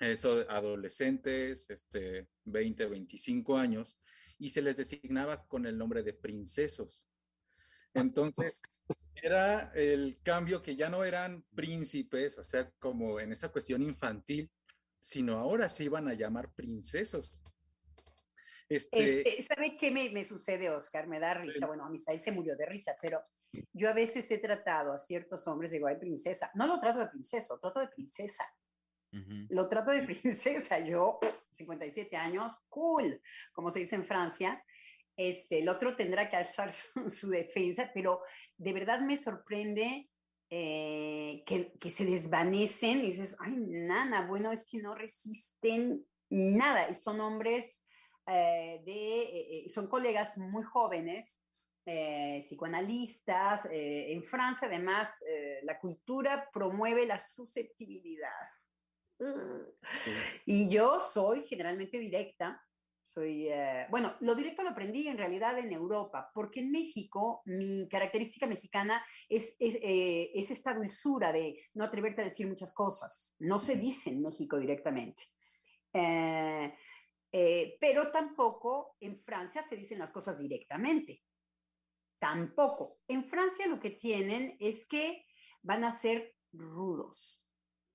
eso, adolescentes, este, 20, 25 años, y se les designaba con el nombre de princesos. Entonces, era el cambio que ya no eran príncipes, o sea, como en esa cuestión infantil, sino ahora se iban a llamar princesos. Este, Este, ¿Sabe qué me, me sucede, Oscar? Me da risa. Bueno, a Misael se murió de risa, pero yo a veces he tratado a ciertos hombres de igual princesa. No lo trato de princeso, trato de princesa. Lo trato de princesa. Yo, 57 años, cool, como se dice en Francia. Este, el otro tendrá que alzar su, defensa, pero de verdad me sorprende eh, que, que se desvanecen y dices, ay, nana, bueno, es que no resisten nada. Y son hombres eh, de, eh, son colegas muy jóvenes, psicoanalistas. en Francia, además, la cultura promueve la susceptibilidad. Y yo soy generalmente directa. Soy, eh, bueno, lo directo lo aprendí en realidad en Europa, porque en México mi característica mexicana es, es, eh, es esta dulzura de no atreverte a decir muchas cosas. No se dice en México directamente. Eh, eh, pero tampoco en Francia se dicen las cosas directamente. Tampoco. En Francia lo que tienen es que van a ser rudos,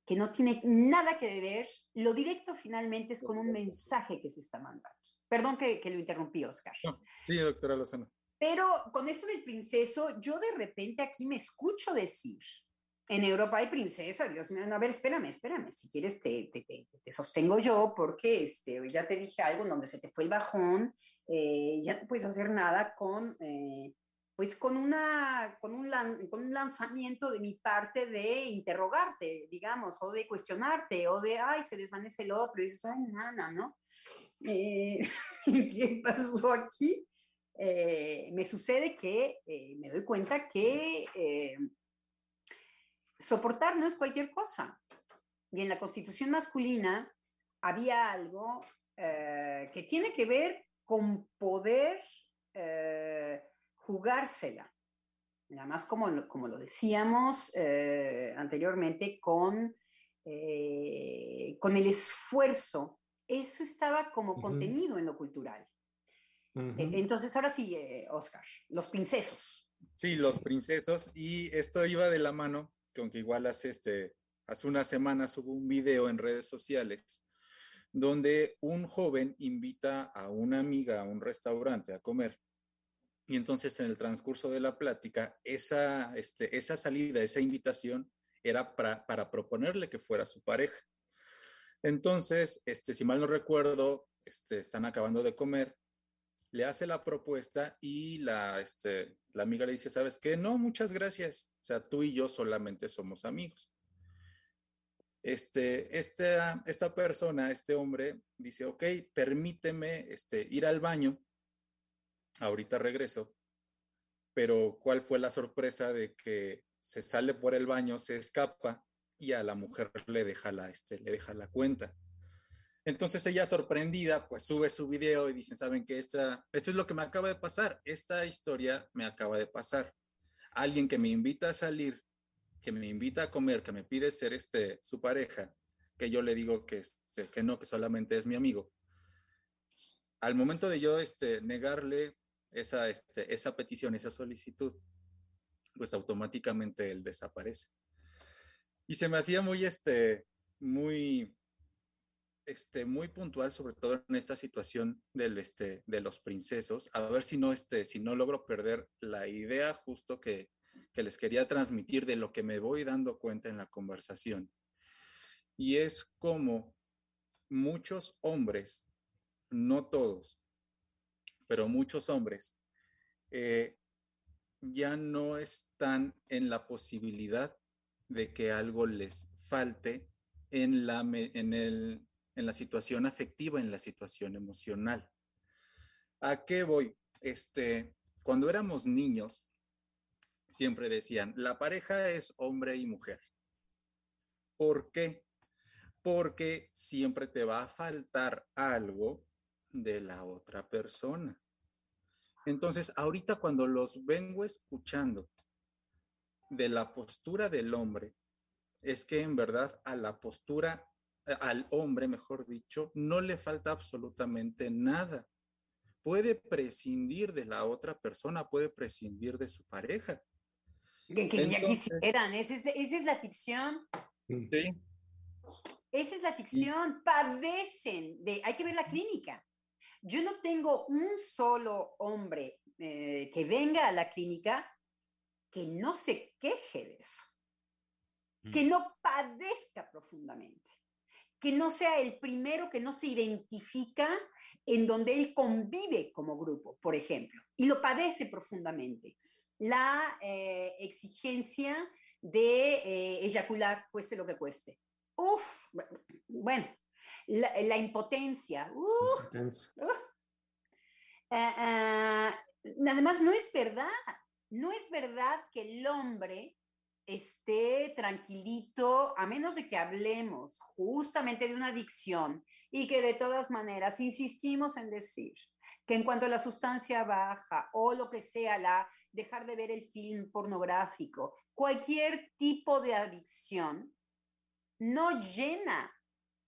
que no tiene nada que ver, lo directo finalmente es con un mensaje que se está mandando. Perdón que, que lo interrumpí, Oscar. sí, doctora Lozano. Pero con esto del princeso, yo de repente aquí me escucho decir, en Europa hay princesa, Dios mío, a ver, espérame, espérame, si quieres te, te, te, sostengo yo, porque este, ya te dije algo en donde se te fue el bajón, eh, ya no puedes hacer nada con, eh, pues con, una, con, un, con un lanzamiento de mi parte de interrogarte, digamos, o de cuestionarte, o de, ay, se desvanece el otro, y dices, ay, nana, ¿no? Eh, ¿Qué pasó aquí? Eh, me sucede que eh, me doy cuenta que soportar no es cualquier cosa. Y en la constitución masculina había algo que tiene que ver con poder jugársela. Nada más como, como lo decíamos anteriormente, con, con el esfuerzo. Eso estaba como contenido en lo cultural. E, entonces, ahora sí, eh, Oscar, los princesos. Sí, los princesos. Y esto iba de la mano con que igual hace, este, hace unas semanas hubo un video en redes sociales donde un joven invita a una amiga a un restaurante a comer. Y entonces en el transcurso de la plática, esa, este, esa salida, esa invitación era para, para proponerle que fuera su pareja. Entonces, este, si mal no recuerdo, este, están acabando de comer le hace la propuesta y la, este, la amiga le dice, ¿sabes qué? No, muchas gracias. O sea, tú y yo solamente somos amigos. Este, esta, esta persona, este hombre, dice, ok, permíteme este, ir al baño. Ahorita regreso. Pero ¿cuál fue la sorpresa de que se sale por el baño, se escapa y a la mujer le deja la, este, le deja la cuenta? Entonces ella sorprendida, pues sube su video y dicen, ¿saben qué? Esta, esto es lo que me acaba de pasar. Esta historia me acaba de pasar. Alguien que me invita a salir, que me invita a comer, que me pide ser este, su pareja, que yo le digo que, este, que no, que solamente es mi amigo. Al momento de yo este, negarle esa, este, esa petición, esa solicitud, pues automáticamente él desaparece. Y se me hacía muy, este, muy, este, muy puntual, sobre todo en esta situación del, este, de los princesos, a ver si no, este, si no logro perder la idea justo que, que les quería transmitir de lo que me voy dando cuenta en la conversación. Y es como muchos hombres, no todos, pero muchos hombres, eh, ya no están en la posibilidad de que algo les falte en, la, en, el, en la situación afectiva, en la situación emocional. ¿A qué voy? Este, cuando éramos niños, siempre decían, la pareja es hombre y mujer. ¿Por qué? Porque siempre te va a faltar algo de la otra persona. Entonces, ahorita cuando los vengo escuchando de la postura del hombre, es que en verdad a la postura al hombre, mejor dicho, no le falta absolutamente nada. Puede prescindir de la otra persona, puede prescindir de su pareja. Que, ya quisieran, esa es, la ficción. Mm. Sí. Esa es la ficción, padecen de, hay que ver la clínica. Yo no tengo un solo hombre eh, que venga a la clínica que no se queje de eso, que mm. no padezca profundamente que no sea el primero que no se identifica en donde él convive como grupo, por ejemplo, y lo padece profundamente. La eh, exigencia de eh, eyacular, cueste lo que cueste. Uf, bueno, la, impotencia. Ah, ah, además, no es verdad, no es verdad que el hombre esté tranquilito, a menos de que hablemos justamente de una adicción y que de todas maneras insistimos en decir que en cuanto a la sustancia baja o lo que sea, la dejar de ver el film pornográfico, cualquier tipo de adicción no llena,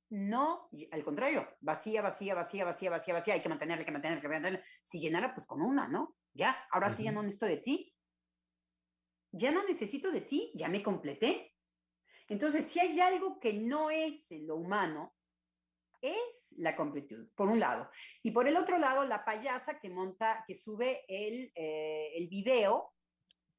no, al contrario, vacía, vacía, vacía, vacía, vacía, vacía, hay que mantenerla, hay que mantenerla, hay que mantenerla. Si llenara, pues con una, ¿no? Ya, ahora sí ya no necesito de ti, ya no necesito de ti, ya me completé. Entonces, si hay algo que no es en lo humano, es la completud, por un lado. Y por el otro lado, la payasa que monta, que sube el, eh, el video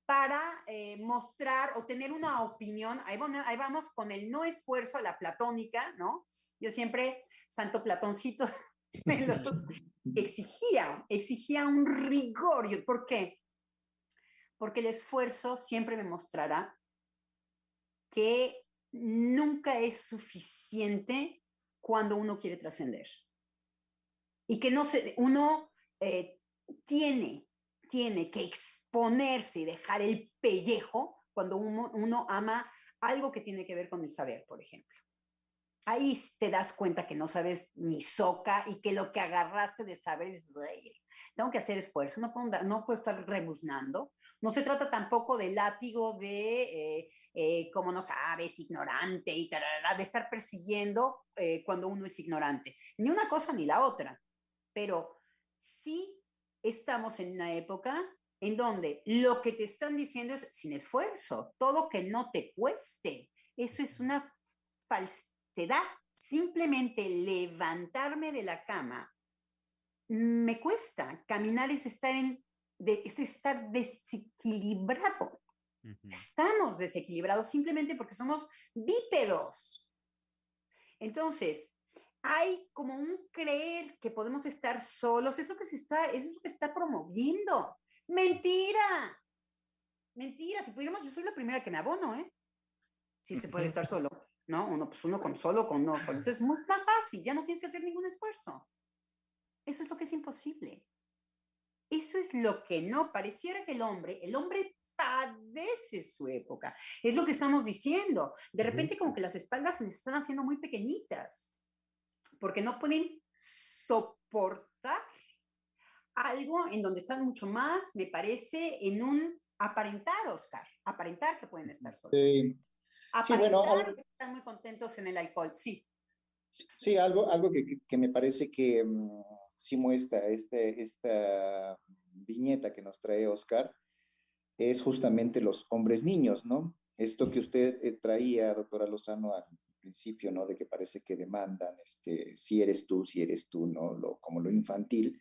para eh, mostrar o tener una opinión. Ahí, vamos con el no esfuerzo la platónica, ¿no? Yo siempre, Santo Platoncito, me los exigía, exigía un rigor. ¿Por qué? Porque el esfuerzo siempre me mostrará que nunca es suficiente cuando uno quiere trascender. Y que no se, uno eh, tiene, tiene que exponerse y dejar el pellejo cuando uno, ama algo que tiene que ver con el saber, por ejemplo ahí te das cuenta que no sabes ni soca y que lo que agarraste de saber es, tengo que hacer esfuerzo, no puedo, no puedo estar rebuznando. No se trata tampoco del látigo de, eh, eh, como no sabes, ignorante y de estar persiguiendo eh, cuando uno es ignorante. Ni una cosa ni la otra. Pero sí estamos en una época en donde lo que te están diciendo es sin esfuerzo, todo que no te cueste. Eso es una falsedad se da simplemente levantarme de la cama, me cuesta. Caminar es estar, en, es estar desequilibrado. Estamos desequilibrados simplemente porque somos bípedos. Entonces, hay como un creer que podemos estar solos, es lo que se está, es lo que está promoviendo. Mentira. Mentira, si pudiéramos, yo soy la primera que me abono, ¿eh? Si se puede estar solo. ¿no? Uno, pues uno con solo, con no solo. Entonces, es más fácil, ya no tienes que hacer ningún esfuerzo. Eso es lo que es imposible. Eso es lo que no pareciera que el hombre, el hombre padece su época. Es lo que estamos diciendo. De repente como que las espaldas se les están haciendo muy pequeñitas, porque no pueden soportar algo en donde están mucho más, me parece, en un aparentar, Oscar, aparentar que pueden estar solos. Sí sí, bueno, están muy contentos en el alcohol, sí. Sí, algo, algo que, que me parece que um, sí muestra este, esta viñeta que nos trae Oscar es justamente los hombres niños, ¿no? Esto que usted eh, traía, doctora Lozano, al principio, ¿no? De que parece que demandan, este, si eres tú, si eres tú, ¿no? Lo, como lo infantil.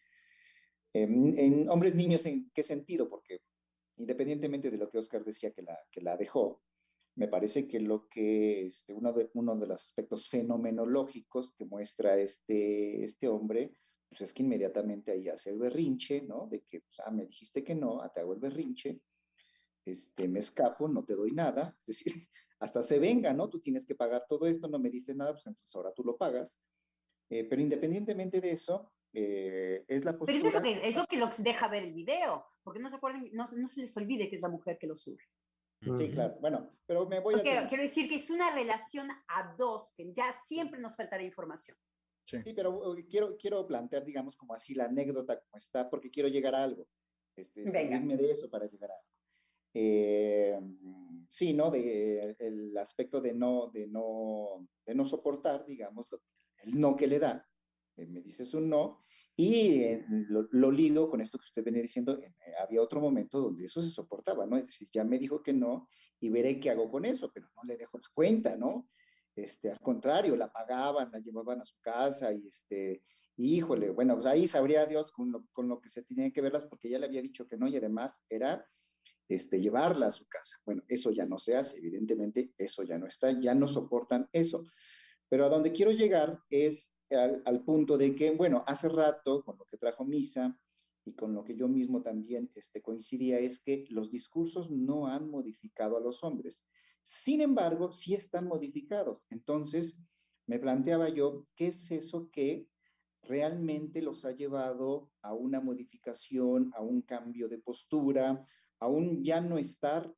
En, en, hombres niños, ¿en qué sentido? Porque independientemente de lo que Oscar decía que la, que la dejó, me parece que lo que este, uno, de, uno de los aspectos fenomenológicos que muestra este, este hombre, pues es que inmediatamente ahí hace el berrinche, ¿no? De que, pues, ah, me dijiste que no, ah, te hago el berrinche, este, me escapo, no te doy nada, es decir, hasta se venga, ¿no? Tú tienes que pagar todo esto, no me diste nada, pues entonces ahora tú lo pagas. Eh, pero independientemente de eso, eh, es la postura... Pero eso es lo, que, es lo que los deja ver el video, porque no se acuerden, no, no se les olvide que es la mujer que lo sube. Sí, claro. Bueno, pero me voy a... Quiero decir que es una relación a dos, que ya siempre nos faltará información. Sí, pero uh, quiero, quiero plantear, digamos, como así la anécdota como está, porque quiero llegar a algo. Este, de eso para llegar a algo. Eh, sí, ¿no? De, el aspecto de no, de no, de no soportar, digamos, el no que le da. Eh, me dices un no, y eh, lo, lo, ligo con esto que usted venía diciendo, eh, había otro momento donde eso se soportaba, ¿no? Es decir, ya me dijo que no y veré qué hago con eso, pero no le dejo la cuenta, ¿no? Este, al contrario, la pagaban, la llevaban a su casa y este, híjole, bueno, pues ahí sabría Dios con lo, con lo que se tenía que verlas porque ya le había dicho que no y además era este, llevarla a su casa. Bueno, eso ya no se hace, evidentemente eso ya no está, ya no soportan eso. Pero a donde quiero llegar es al, punto de que, bueno, hace rato, con lo que trajo Misa y con lo que yo mismo también este, coincidía, es que los discursos no han modificado a los hombres. Sin embargo, sí están modificados. Entonces, me planteaba yo, ¿qué es eso que realmente los ha llevado a una modificación, a un cambio de postura, a un ya no estar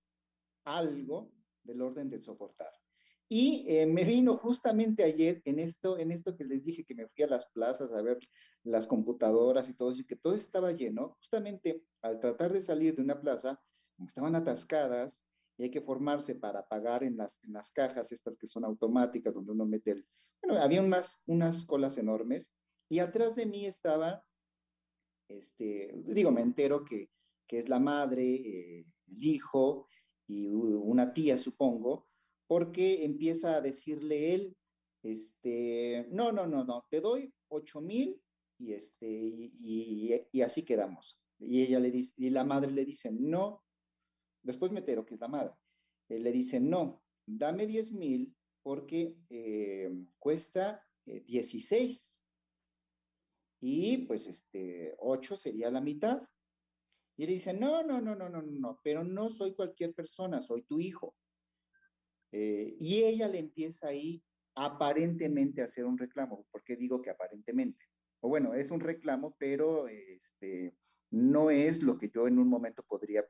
algo del orden del soportar? Y eh, me vino justamente ayer en esto, en esto que les dije que me fui a las plazas a ver las computadoras y todo y que todo estaba lleno, justamente al tratar de salir de una plaza, estaban atascadas y hay que formarse para pagar en las, las cajas estas que son automáticas, donde uno mete el... Bueno, había unas, unas colas enormes y atrás de mí estaba, este, digo, me entero que, que es la madre, eh, el hijo y una tía, supongo, porque empieza a decirle él, este, no, no, no, no, te doy ocho mil y, este, y, así quedamos. Y ella le dice, y la madre le dice, no, después me que es la madre, eh, le dice, no, dame diez mil porque eh, cuesta 16 y pues este, 8 sería la mitad. Y le dice, no, no, no, no, no, no, pero no soy cualquier persona, soy tu hijo. Eh, y ella le empieza ahí aparentemente a hacer un reclamo. ¿Por qué digo que aparentemente? O bueno, es un reclamo, pero este, no es lo que yo en un momento podría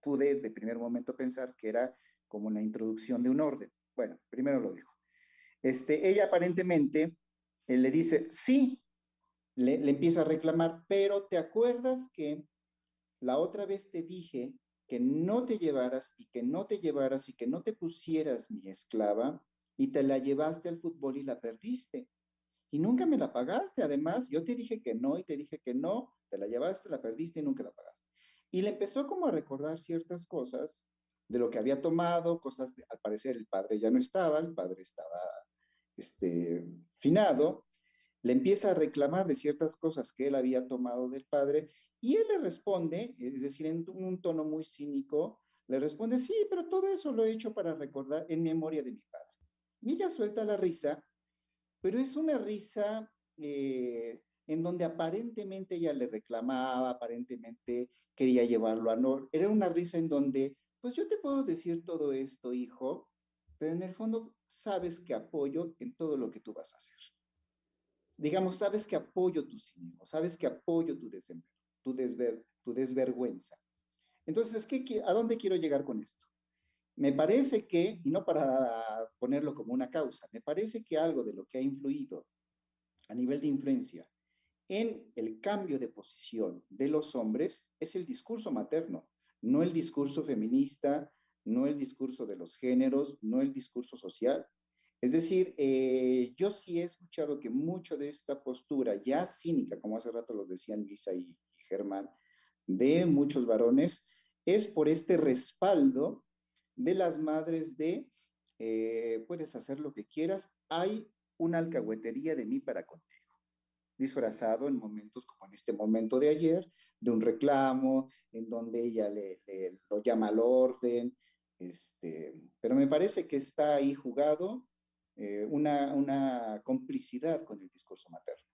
pude de primer momento pensar que era como una introducción de un orden. Bueno, primero lo dijo. Este, ella aparentemente eh, le dice, sí, le, empieza a reclamar, pero ¿te acuerdas que la otra vez te dije que no te llevaras y que no te llevaras y que no te pusieras mi esclava y te la llevaste al fútbol y la perdiste? Y nunca me la pagaste. Además, yo te dije que no y te dije que no, te la llevaste, la perdiste y nunca la pagaste. Y le empezó como a recordar ciertas cosas de lo que había tomado, cosas, al parecer el padre ya no estaba, el padre estaba este, finado, le empieza a reclamar de ciertas cosas que él había tomado del padre y él le responde, es decir, en un tono muy cínico, le responde, sí, pero todo eso lo he hecho para recordar en memoria de mi padre. Y ella suelta la risa, pero es una risa eh, en donde aparentemente ella le reclamaba, aparentemente quería llevarlo a Nor. Era una risa en donde, pues yo te puedo decir todo esto, hijo, pero en el fondo sabes que apoyo en todo lo que tú vas a hacer digamos, sabes que apoyo tu cinismo, sabes que apoyo tu, tu, desver, tu desvergüenza. Entonces, ¿qué, ¿a dónde quiero llegar con esto? Me parece que, y no para ponerlo como una causa, me parece que algo de lo que ha influido a nivel de influencia en el cambio de posición de los hombres es el discurso materno, no el discurso feminista, no el discurso de los géneros, no el discurso social. Es decir, eh, yo sí he escuchado que mucho de esta postura ya cínica, como hace rato lo decían Lisa y, Germán, de muchos varones, es por este respaldo de las madres de eh, puedes hacer lo que quieras, hay una alcahuetería de mí para contigo, disfrazado en momentos como en este momento de ayer, de un reclamo, en donde ella le, lo llama al orden, este, pero me parece que está ahí jugado eh, una, una complicidad con el discurso materno.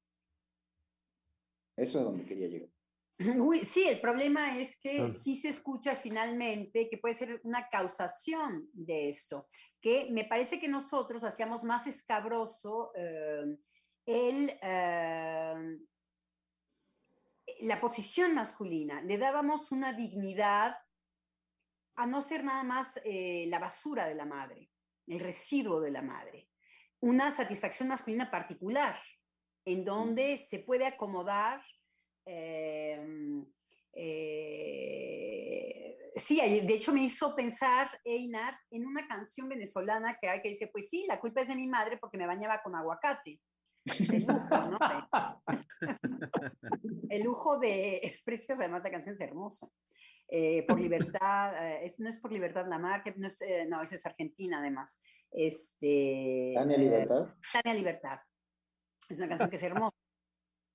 Eso es donde quería llegar. Sí, el problema es que sí se escucha finalmente que puede ser una causación de esto, que me parece que nosotros hacíamos más escabroso eh, el, eh, la posición masculina, le dábamos una dignidad a no ser nada más la basura de la madre, el residuo de la madre una satisfacción masculina particular, en mm. donde se puede acomodar. Em, eh, sí, de hecho me hizo pensar, Einar, en una canción venezolana que hay que dice, pues sí, la culpa es de mi madre porque me bañaba con aguacate. El lujo, ¿no? El lujo de es preciosa, además la canción es hermosa. Eh, por libertad, eh, no es por libertad la marca, no, es, no, esa es Argentina además. Este, Tania Libertad. Tania Libertad. Es una canción que es hermosa.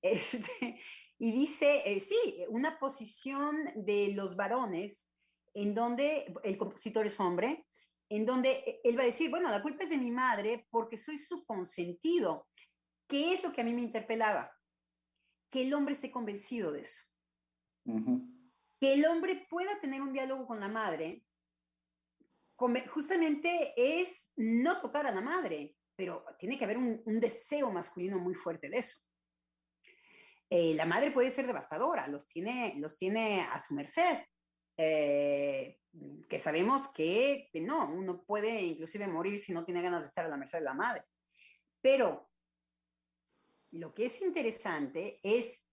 Este, y dice, eh, sí, una posición de los varones en donde el compositor es hombre, en donde e, él va a decir, bueno, la culpa es de mi madre porque soy su consentido. ¿Qué es lo que a mí me interpelaba? Que el hombre esté convencido de eso. Que el hombre pueda tener un diálogo con la madre justamente es no tocar a la madre, pero tiene que haber un, deseo masculino muy fuerte de eso. Eh, la madre puede ser devastadora, los tiene, los tiene a su merced, eh, que sabemos que, no, uno puede inclusive morir si no tiene ganas de estar a la merced de la madre. Pero lo que es interesante es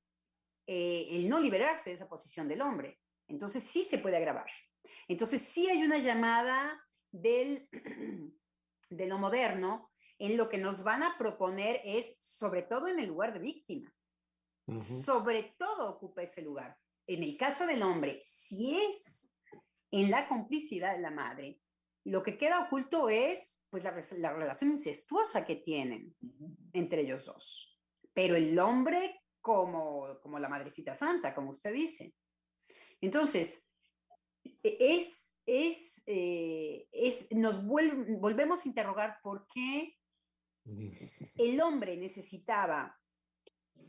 eh, el no liberarse de esa posición del hombre. Entonces sí se puede agravar. Entonces sí hay una llamada del, de lo moderno en lo que nos van a proponer es, sobre todo en el lugar de víctima, sobre todo ocupa ese lugar. En el caso del hombre, si es en la complicidad de la madre, Lo que queda oculto es pues la, la relación incestuosa que tienen entre ellos dos. Pero el hombre como, como la madrecita santa, como usted dice. Entonces, es, es, eh, es nos volvemos a interrogar por qué el hombre necesitaba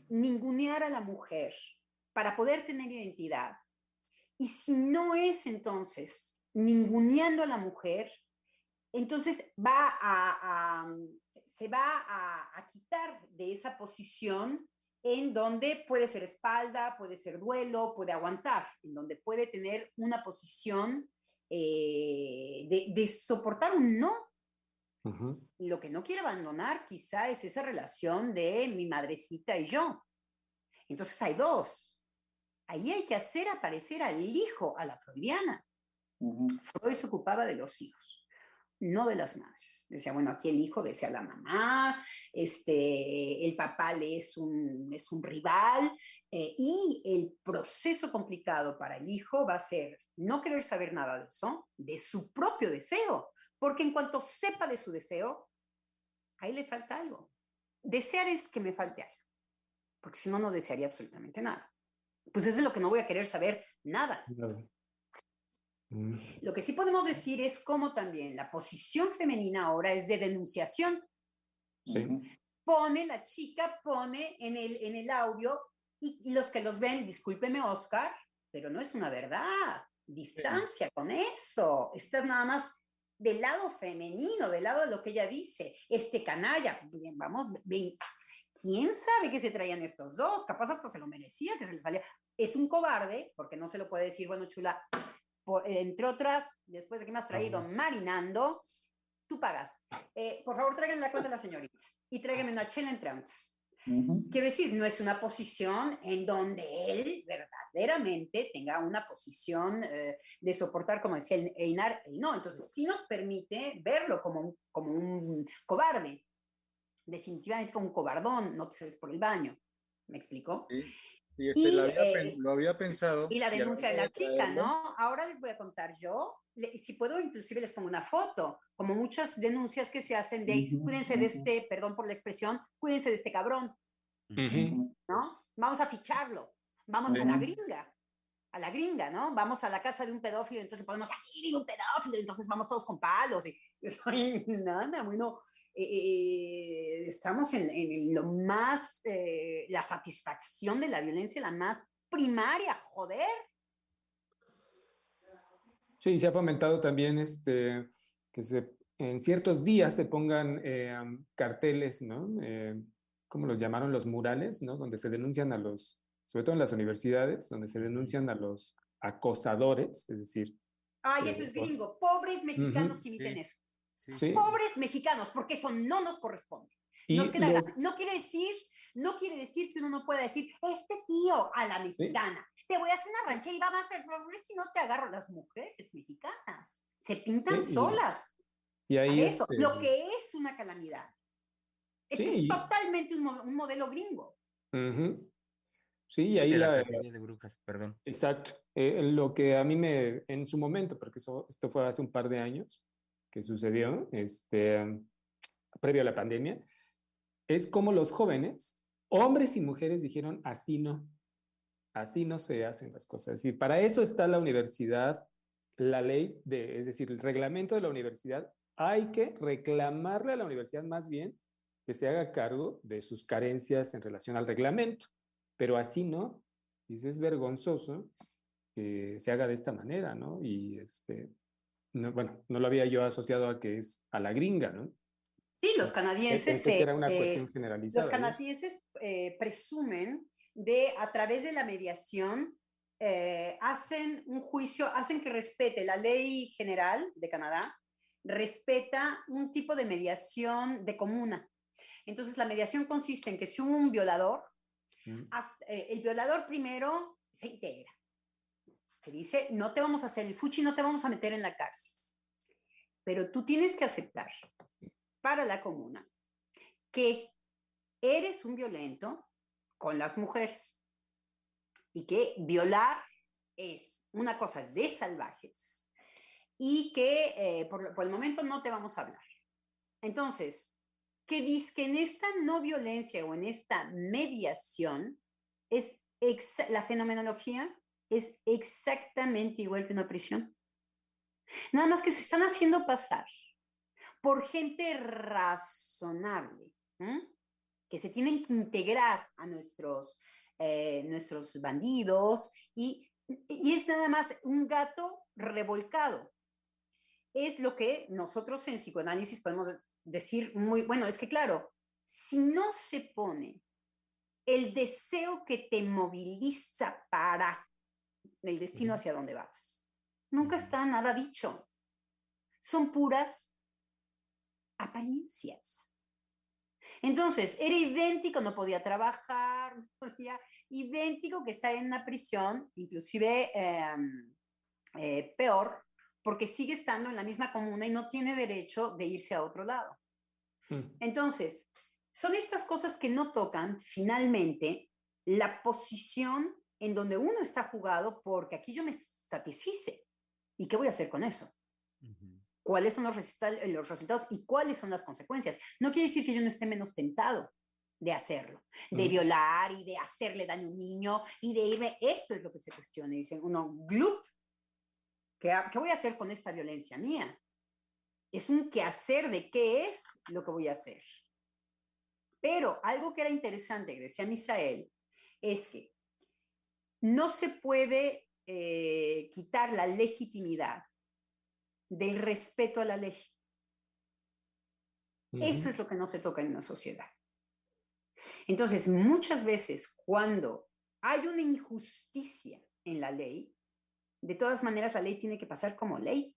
ningunear a la mujer para poder tener identidad. Y si no es entonces ninguneando a la mujer, entonces va a, se va a, quitar de esa posición en donde puede ser espalda, puede ser duelo, puede aguantar, en donde puede tener una posición eh, de, soportar un no. Lo que no quiere abandonar quizá es esa relación de mi madrecita y yo. Entonces hay dos. Ahí hay que hacer aparecer al hijo, a la freudiana. Freud se ocupaba de los hijos, no de las madres. Decía, bueno, aquí el hijo desea a la mamá, este, el papá le es un, es un rival, eh, y el proceso complicado para el hijo va a ser no querer saber nada de eso, de su propio deseo, porque en cuanto sepa de su deseo, ahí le falta algo. Desear es que me falte algo, porque si no, no desearía absolutamente nada. Pues es de lo que no voy a querer saber nada. Mm. Lo que sí podemos decir es cómo también la posición femenina ahora es de denunciación. Sí. Pone la chica, pone en el, en el audio, y, los que los ven, discúlpeme Oscar, pero no es una verdad. Distancia con eso. Estás nada más del lado femenino, del lado de lo que ella dice. Este canalla, bien, vamos, ¿Quién sabe qué se traían estos dos? Capaz hasta se lo merecía, que se le salía. Es un cobarde, porque no se lo puede decir, bueno, chula, entre otras, después de que me has traído marinando, tú pagas. Eh, por favor, tráiganme la cuenta de la señorita y tráiganme una chela entre antes. Quiero decir, no es una posición en donde él verdaderamente tenga una posición eh, de soportar, como decía Einar, el no. Entonces, sí nos permite verlo como un, como un cobarde definitivamente como un cobardón, no te sales por el baño. ¿Me explicó? Sí. Y, este, eh, lo, había, pensado. Y la denuncia de la chica, ¿no? Ahora les voy a contar yo, si puedo, inclusive les pongo una foto, como muchas denuncias que se hacen de, cuídense de este, perdón por la expresión, cuídense de este cabrón, ¿no? Vamos a ficharlo, vamos a la gringa, a la gringa, ¿no? Vamos a la casa de un pedófilo, entonces podemos, aquí un pedófilo, entonces vamos todos con palos, y soy nada, bueno, eh, estamos en, lo más, eh, la satisfacción de la violencia, la más primaria, joder. Sí, se ha fomentado también este, que se, en ciertos días se pongan eh, carteles, ¿no? ¿Cómo los llamaron? Los murales, ¿no? Donde se denuncian a los, sobre todo en las universidades, donde se denuncian a los acosadores, es decir. Ay, eso es gringo. Pobres mexicanos que imiten eso. Pobres mexicanos, porque eso no nos corresponde. Nos queda No quiere decir, no quiere decir que uno no pueda decir, este tío a la mexicana, te voy a hacer una ranchera y vamos a hacer, si no te agarro las mujeres mexicanas, se pintan solas. Y ahí eso, este lo que es una calamidad. Este es totalmente un, modelo gringo. Sí, y ahí la, de brujas, perdón. Exacto. Eh, lo que a mí me, en su momento, porque eso, esto fue hace un par de años, sucedió este, previo a la pandemia, es como los jóvenes, hombres y mujeres, dijeron, así no, así no se hacen las cosas. Es decir, para eso está la universidad, la ley, de, es decir, el reglamento de la universidad, hay que reclamarle a la universidad más bien que se haga cargo de sus carencias en relación al reglamento, pero así no, y es vergonzoso que se haga de esta manera, ¿no? Y este, bueno, no lo había yo asociado a que es a la gringa, ¿no? Sí, los canadienses. era una cuestión generalizada. Los canadienses eh, presumen de, a través de la mediación, eh, hacen un juicio, hacen que respete la ley general de Canadá, respeta un tipo de mediación de comuna. Entonces, la mediación consiste en que si un violador, mm. eh, el violador primero se integra dice, no te vamos a hacer el fuchi, no te vamos a meter en la cárcel. Pero tú tienes que aceptar para la comuna que eres un violento con las mujeres y que violar es una cosa de salvajes y que eh, por, por el momento no te vamos a hablar. Entonces, que dice que en esta no violencia o en esta mediación es la fenomenología es exactamente igual que una prisión. Nada más que se están haciendo pasar por gente razonable, que se tienen que integrar a nuestros, eh, nuestros bandidos y, y es nada más un gato revolcado. Es lo que nosotros en psicoanálisis podemos decir muy, bueno, es que claro, si no se pone el deseo que te moviliza para el destino hacia donde vas, nunca está nada dicho. Son puras apariencias. Entonces, era idéntico, no podía trabajar, podía, idéntico que estar en una prisión, inclusive em, eh, peor, porque sigue estando en la misma comuna y no tiene derecho de irse a otro lado. Mm. Entonces, son estas cosas que no tocan finalmente la posición en donde uno está jugado porque aquí yo me satisfice. ¿Y qué voy a hacer con eso? ¿Cuáles son los, los resultados y cuáles son las consecuencias? No quiere decir que yo no esté menos tentado de hacerlo, de violar y de hacerle daño a un niño y de irme. Eso es lo que se cuestiona. Dicen uno, glup, ¿qué, ¿qué voy a hacer con esta violencia mía? Es un quehacer de qué es lo que voy a hacer. Pero algo que era interesante, que decía Misael, es que no se puede eh, quitar la legitimidad del respeto a la ley. Eso es lo que no se toca en una sociedad. Entonces, muchas veces cuando hay una injusticia en la ley, de todas maneras la ley tiene que pasar como ley.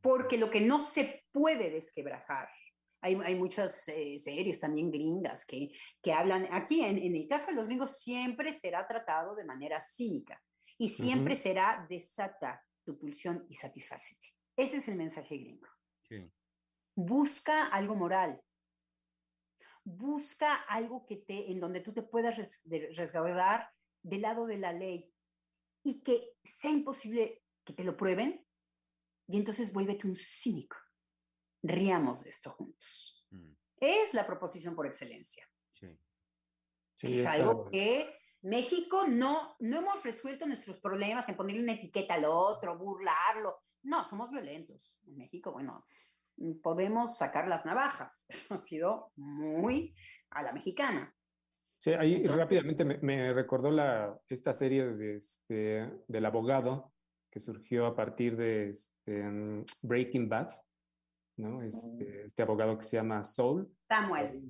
Porque lo que no se puede desquebrajar hay, muchas eh, series también gringas que, que hablan, aquí en, en, el caso de los gringos siempre será tratado de manera cínica y siempre será desata tu pulsión y satisfacete. Ese es el mensaje gringo. Busca algo moral. Busca algo que te, en donde tú te puedas resguardar del lado de la ley y que sea imposible que te lo prueben y entonces vuélvete un cínico riamos de esto juntos. Mm. Es la proposición por excelencia. es algo que México no, no hemos resuelto nuestros problemas en ponerle una etiqueta al otro, burlarlo. No, somos violentos. En México, bueno, podemos sacar las navajas. Eso ha sido muy a la mexicana. Sí, ahí rápidamente me, recordó la, esta serie de, este, del abogado que surgió a partir de este, Breaking Bad. ¿No? Este, este, abogado que se llama Soul. Samuel.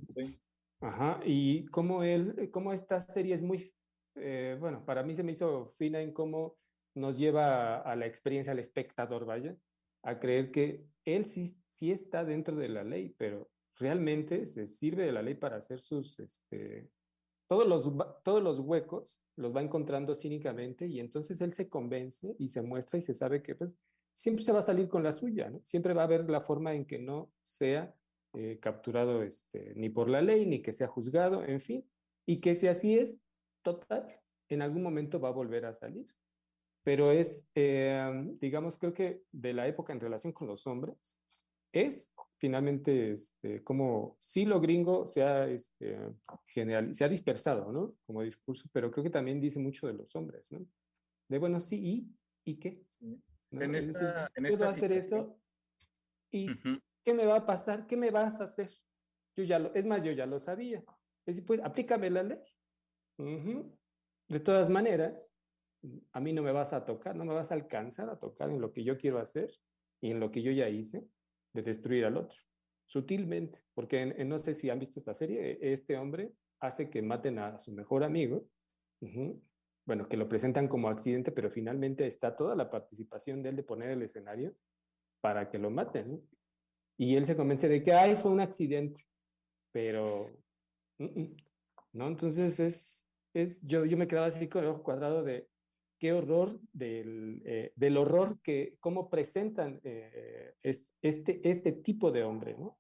Ajá, y cómo él, cómo esta serie es muy, eh, bueno, para mí se me hizo fina en cómo nos lleva a, la experiencia al espectador, vaya, a creer que él sí, sí está dentro de la ley, pero realmente se sirve de la ley para hacer sus, este, todos los, todos los huecos los va encontrando cínicamente y entonces él se convence y se muestra y se sabe que pues, siempre se va a salir con la suya, ¿no? Siempre va a haber la forma en que no sea eh, capturado este, ni por la ley, ni que sea juzgado, en fin, y que si así es, total, en algún momento va a volver a salir. Pero es, eh, digamos, creo que de la época en relación con los hombres, es finalmente este, como si lo gringo se ha, este, general, se ha dispersado, ¿no? Como discurso, pero creo que también dice mucho de los hombres, ¿no? De bueno, sí, ¿y, ¿y qué? En esta, en esta hacer eso y ¿qué me va a pasar? ¿Qué me vas a hacer? Yo ya lo, es más, yo ya lo sabía. Es decir, pues aplícame la ley. De todas maneras, a mí no me vas a tocar, no me vas a alcanzar a tocar en lo que yo quiero hacer y en lo que yo ya hice de destruir al otro, sutilmente, porque no sé si han visto esta serie, este hombre hace que maten a su mejor amigo, bueno, que lo presentan como accidente, pero finalmente está toda la participación de él de poner el escenario para que lo maten. Y él se convence de que, ay, fue un accidente, pero, ¿no? Entonces es, es yo, yo me quedaba así con el ojo cuadrado de qué horror del, eh, del horror que, cómo presentan eh, es, este, este tipo de hombre, ¿no?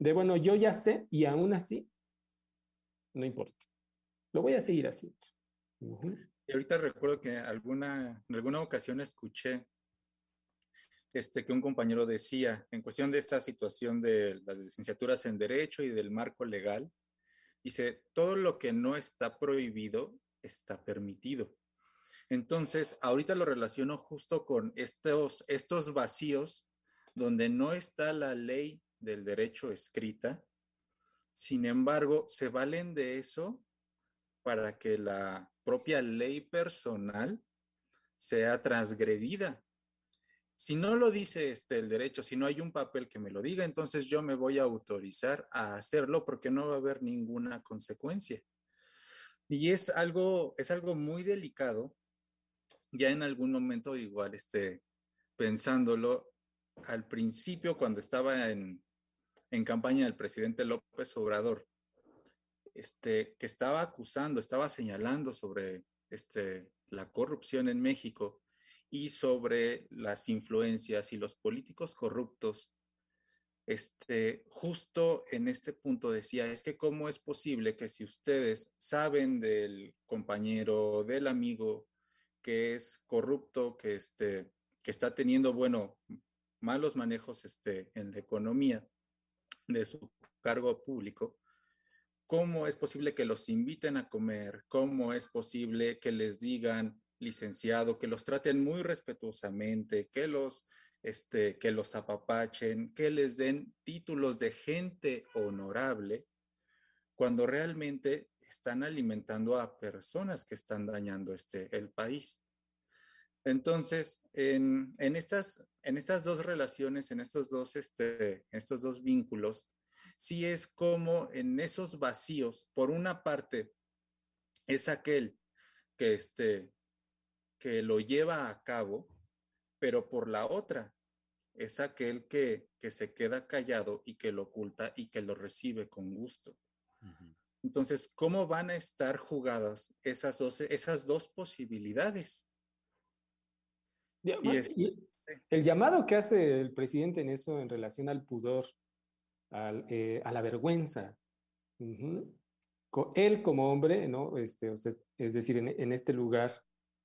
De, bueno, yo ya sé y aún así, no importa, lo voy a seguir haciendo. Y ahorita recuerdo que alguna, en alguna ocasión escuché este, que un compañero decía, en cuestión de esta situación de las licenciaturas en Derecho y del marco legal, dice, todo lo que no está prohibido está permitido. Entonces, ahorita lo relaciono justo con estos, estos vacíos donde no está la ley del derecho escrita, sin embargo, se valen de eso para que la propia ley personal sea transgredida. Si no lo dice este el derecho, si no hay un papel que me lo diga, entonces yo me voy a autorizar a hacerlo porque no va a haber ninguna consecuencia. Y es algo, es algo muy delicado. Ya en algún momento igual, este, pensándolo, al principio cuando estaba en, en campaña del presidente López Obrador, este, que estaba acusando, estaba señalando sobre este, la corrupción en México y sobre las influencias y los políticos corruptos, este, justo en este punto decía, es que cómo es posible que si ustedes saben del compañero, del amigo que es corrupto, que, este, está teniendo, bueno, malos manejos este, en la economía de su cargo público, ¿cómo es posible que los inviten a comer? ¿Cómo es posible que les digan licenciado, que los traten muy respetuosamente, que los este, que los apapachen, que les den títulos de gente honorable, cuando realmente están alimentando a personas que están dañando este, el país. Entonces, en, estas, en estas dos relaciones, en estos dos, este, estos dos vínculos, sí es como en esos vacíos, por una parte, es aquel que, este, que lo lleva a cabo, pero por la otra es aquel que, que se queda callado y que lo oculta y que lo recibe con gusto. Entonces, ¿cómo van a estar jugadas esas dos, esas dos posibilidades? el llamado que hace el presidente en eso en relación al pudor, eh, a la vergüenza, él como hombre, ¿no? Este, es decir, en, en este lugar,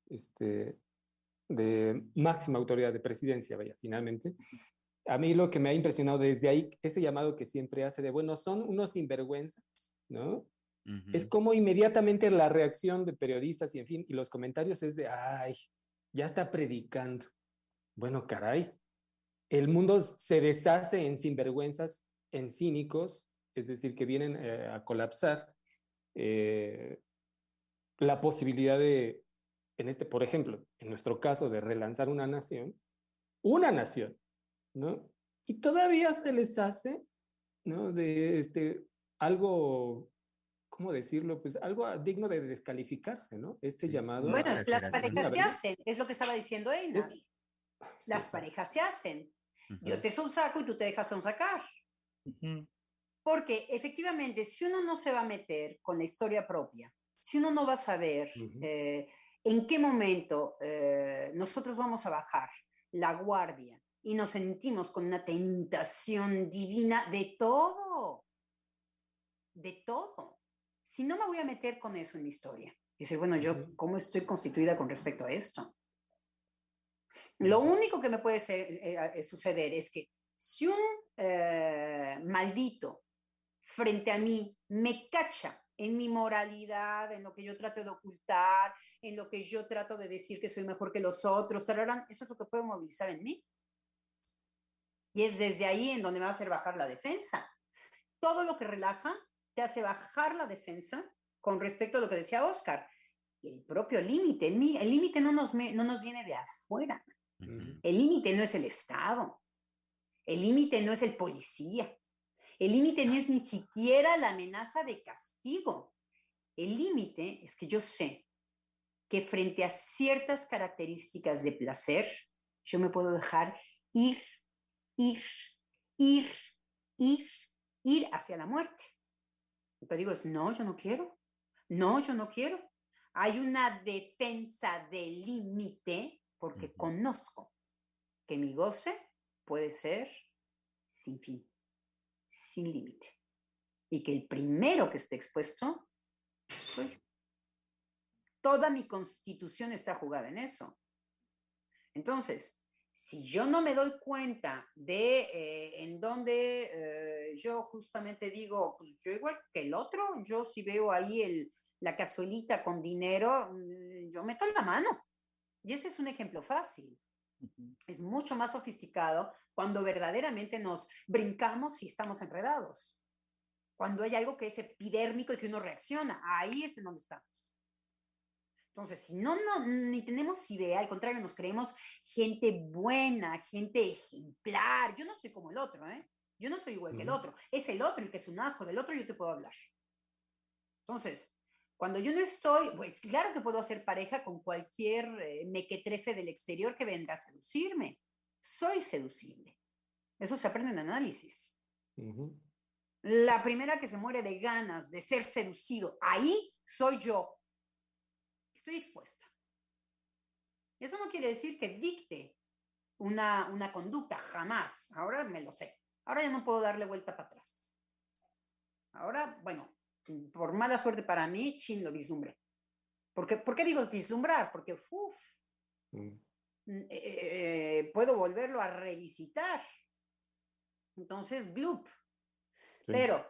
este, de máxima autoridad de presidencia, vaya, finalmente. A mí lo que me ha impresionado desde ahí, ese llamado que siempre hace de, bueno, son unos sinvergüenzas, ¿no? Es como inmediatamente la reacción de periodistas y en fin, y los comentarios es de, ay, ya está predicando. Bueno, caray, el mundo se deshace en sinvergüenzas, en cínicos, es decir, que vienen eh, a colapsar eh, la posibilidad de en este, por ejemplo, en nuestro caso de relanzar una nación, una nación, ¿no? Y todavía se les hace, ¿no? De este, algo, ¿cómo decirlo? Pues algo digno de descalificarse, ¿no? Este llamado. Bueno, es que las parejas se hacen, es lo que estaba diciendo Einar. Las parejas se hacen. Yo te saco y tú te dejas sacar. Porque efectivamente, si uno no se va a meter con la historia propia, si uno no va a saber en qué momento eh, nosotros vamos a bajar la guardia y nos sentimos con una tentación divina de todo, de todo. Si no me voy a meter con eso en mi historia, y decir, bueno, yo, ¿cómo estoy constituida con respecto a esto? Lo único que me puede eh, eh, suceder es que si un maldito frente a mí me cacha en mi moralidad, en lo que yo trato de ocultar, en lo que yo trato de decir que soy mejor que los otros, eso es lo que puede movilizar en mí. Y es desde ahí en donde me va a hacer bajar la defensa. Todo lo que relaja te hace bajar la defensa con respecto a lo que decía Oscar. El propio límite, el límite no nos, no nos viene de afuera. El límite no es el Estado. El límite no es el policía. El límite no es ni siquiera la amenaza de castigo. El límite es que yo sé que frente a ciertas características de placer, yo me puedo dejar ir, ir, ir, ir, ir hacia la muerte. Que digo es, no, yo no quiero. No, yo no quiero. Hay una defensa del límite porque conozco que mi goce puede ser sin fin sin límite. Y que el primero que esté expuesto soy yo. Toda mi constitución está jugada en eso. Entonces, si yo no me doy cuenta de eh, en dónde eh, yo justamente digo, pues yo igual que el otro, yo si veo ahí el, la cazuelita con dinero, mm, yo meto la mano. Y ese es un ejemplo fácil. Es mucho más sofisticado cuando verdaderamente nos brincamos y estamos enredados. Cuando hay algo que es epidérmico y que uno reacciona, ahí es en donde estamos. Entonces, si no, no, ni tenemos idea, al contrario, nos creemos gente buena, gente ejemplar. Yo no soy como el otro, ¿eh? Yo no soy igual que el otro. Es el otro el que es un asco, del otro yo te puedo hablar. Entonces, cuando yo no estoy, pues claro que puedo hacer pareja con cualquier eh, mequetrefe del exterior que venga a seducirme. Soy seducible. Eso se aprende en análisis. La primera que se muere de ganas de ser seducido, ahí soy yo estoy expuesta. Eso no quiere decir que dicte una, una conducta, jamás. Ahora me lo sé. Ahora ya no puedo darle vuelta para atrás. Ahora, bueno, por mala suerte para mí, chin, lo vislumbré. ¿Por qué, ¿Por qué digo vislumbrar? Porque, uff, mm. eh, eh, puedo volverlo a revisitar. Entonces, gloop. Pero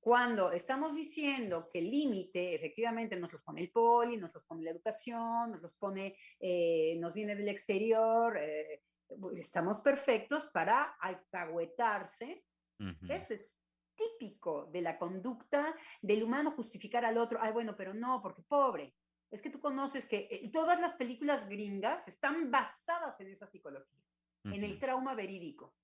cuando estamos diciendo que el límite efectivamente nos los pone el poli, nos los pone la educación, nos los pone, eh, nos viene del exterior, eh, pues estamos perfectos para alcahuetarse. Eso es típico de la conducta del humano justificar al otro. Ay, bueno, pero no, porque pobre. Es que tú conoces que eh, todas las películas gringas están basadas en esa psicología, en el trauma verídico.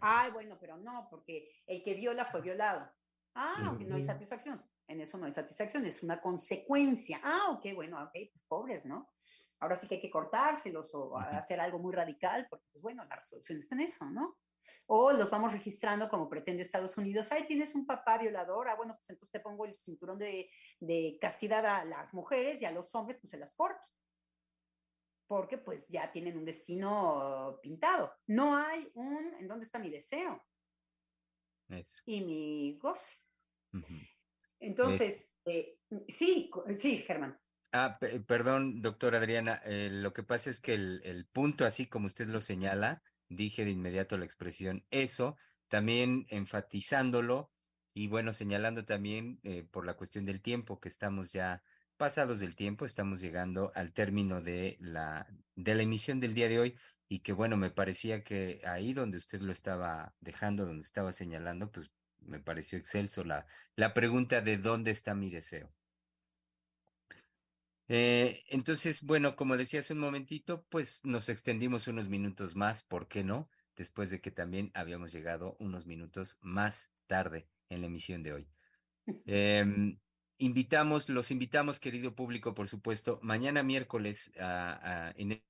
Ay, bueno, pero no, porque el que viola fue violado. Ah, no hay satisfacción. En eso no hay satisfacción, es una consecuencia. Ah, ok, bueno, ok, pues pobres, ¿no? Ahora sí que hay que cortárselos o hacer algo muy radical, porque, pues bueno, la resolución está en eso, ¿no? O los vamos registrando como pretende Estados Unidos. Ay, tienes un papá violador. Ah, bueno, pues entonces te pongo el cinturón de, de castidad a las mujeres y a los hombres, pues se las corto. Porque pues ya tienen un destino pintado. No hay un, ¿en dónde está mi deseo? Y mi goce. Entonces, eh, sí, sí, Germán. Ah, perdón, doctora Adriana, eh, lo que pasa es que el, punto, así como usted lo señala, dije de inmediato la expresión eso, también enfatizándolo y bueno, señalando también eh, por la cuestión del tiempo, que estamos ya pasados del tiempo, estamos llegando al término de la, de la emisión del día de hoy y que bueno, me parecía que ahí donde usted lo estaba dejando, donde estaba señalando, pues me pareció excelso la, la pregunta de dónde está mi deseo. Eh, entonces, bueno, como decía hace un momentito, pues nos extendimos unos minutos más, ¿por qué no? Después de que también habíamos llegado unos minutos más tarde en la emisión de hoy. Em, invitamos, los invitamos, querido público, por supuesto, mañana miércoles a, en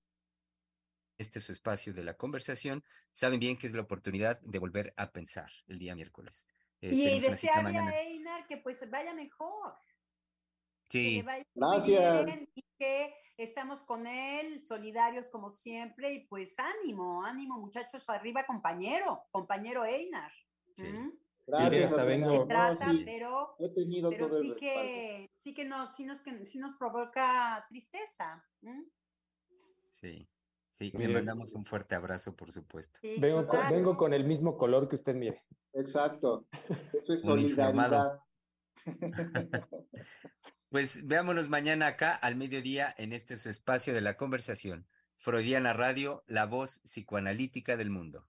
este su espacio de la conversación. Saben bien que es la oportunidad de volver a pensar el día miércoles. Eh, y desearle a Einar que pues vaya mejor. Sí. Gracias. y que estamos con él, solidarios como siempre, y pues ánimo, ánimo, muchachos, arriba, compañero, compañero Einar. Sí. Gracias, hasta vengo. pero, He tenido pero sí que sí que nos, sí nos, que, sí nos provoca tristeza. Sí. Sí, le mandamos un fuerte abrazo, por supuesto. vengo, con, vengo, con, el mismo color que usted mire. Exacto. Eso es solidaridad. pues veámonos mañana acá al mediodía en este su espacio de la conversación. Freudiana Radio, la voz psicoanalítica del mundo.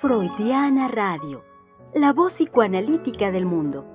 Freudiana Radio la voz psicoanalítica del mundo.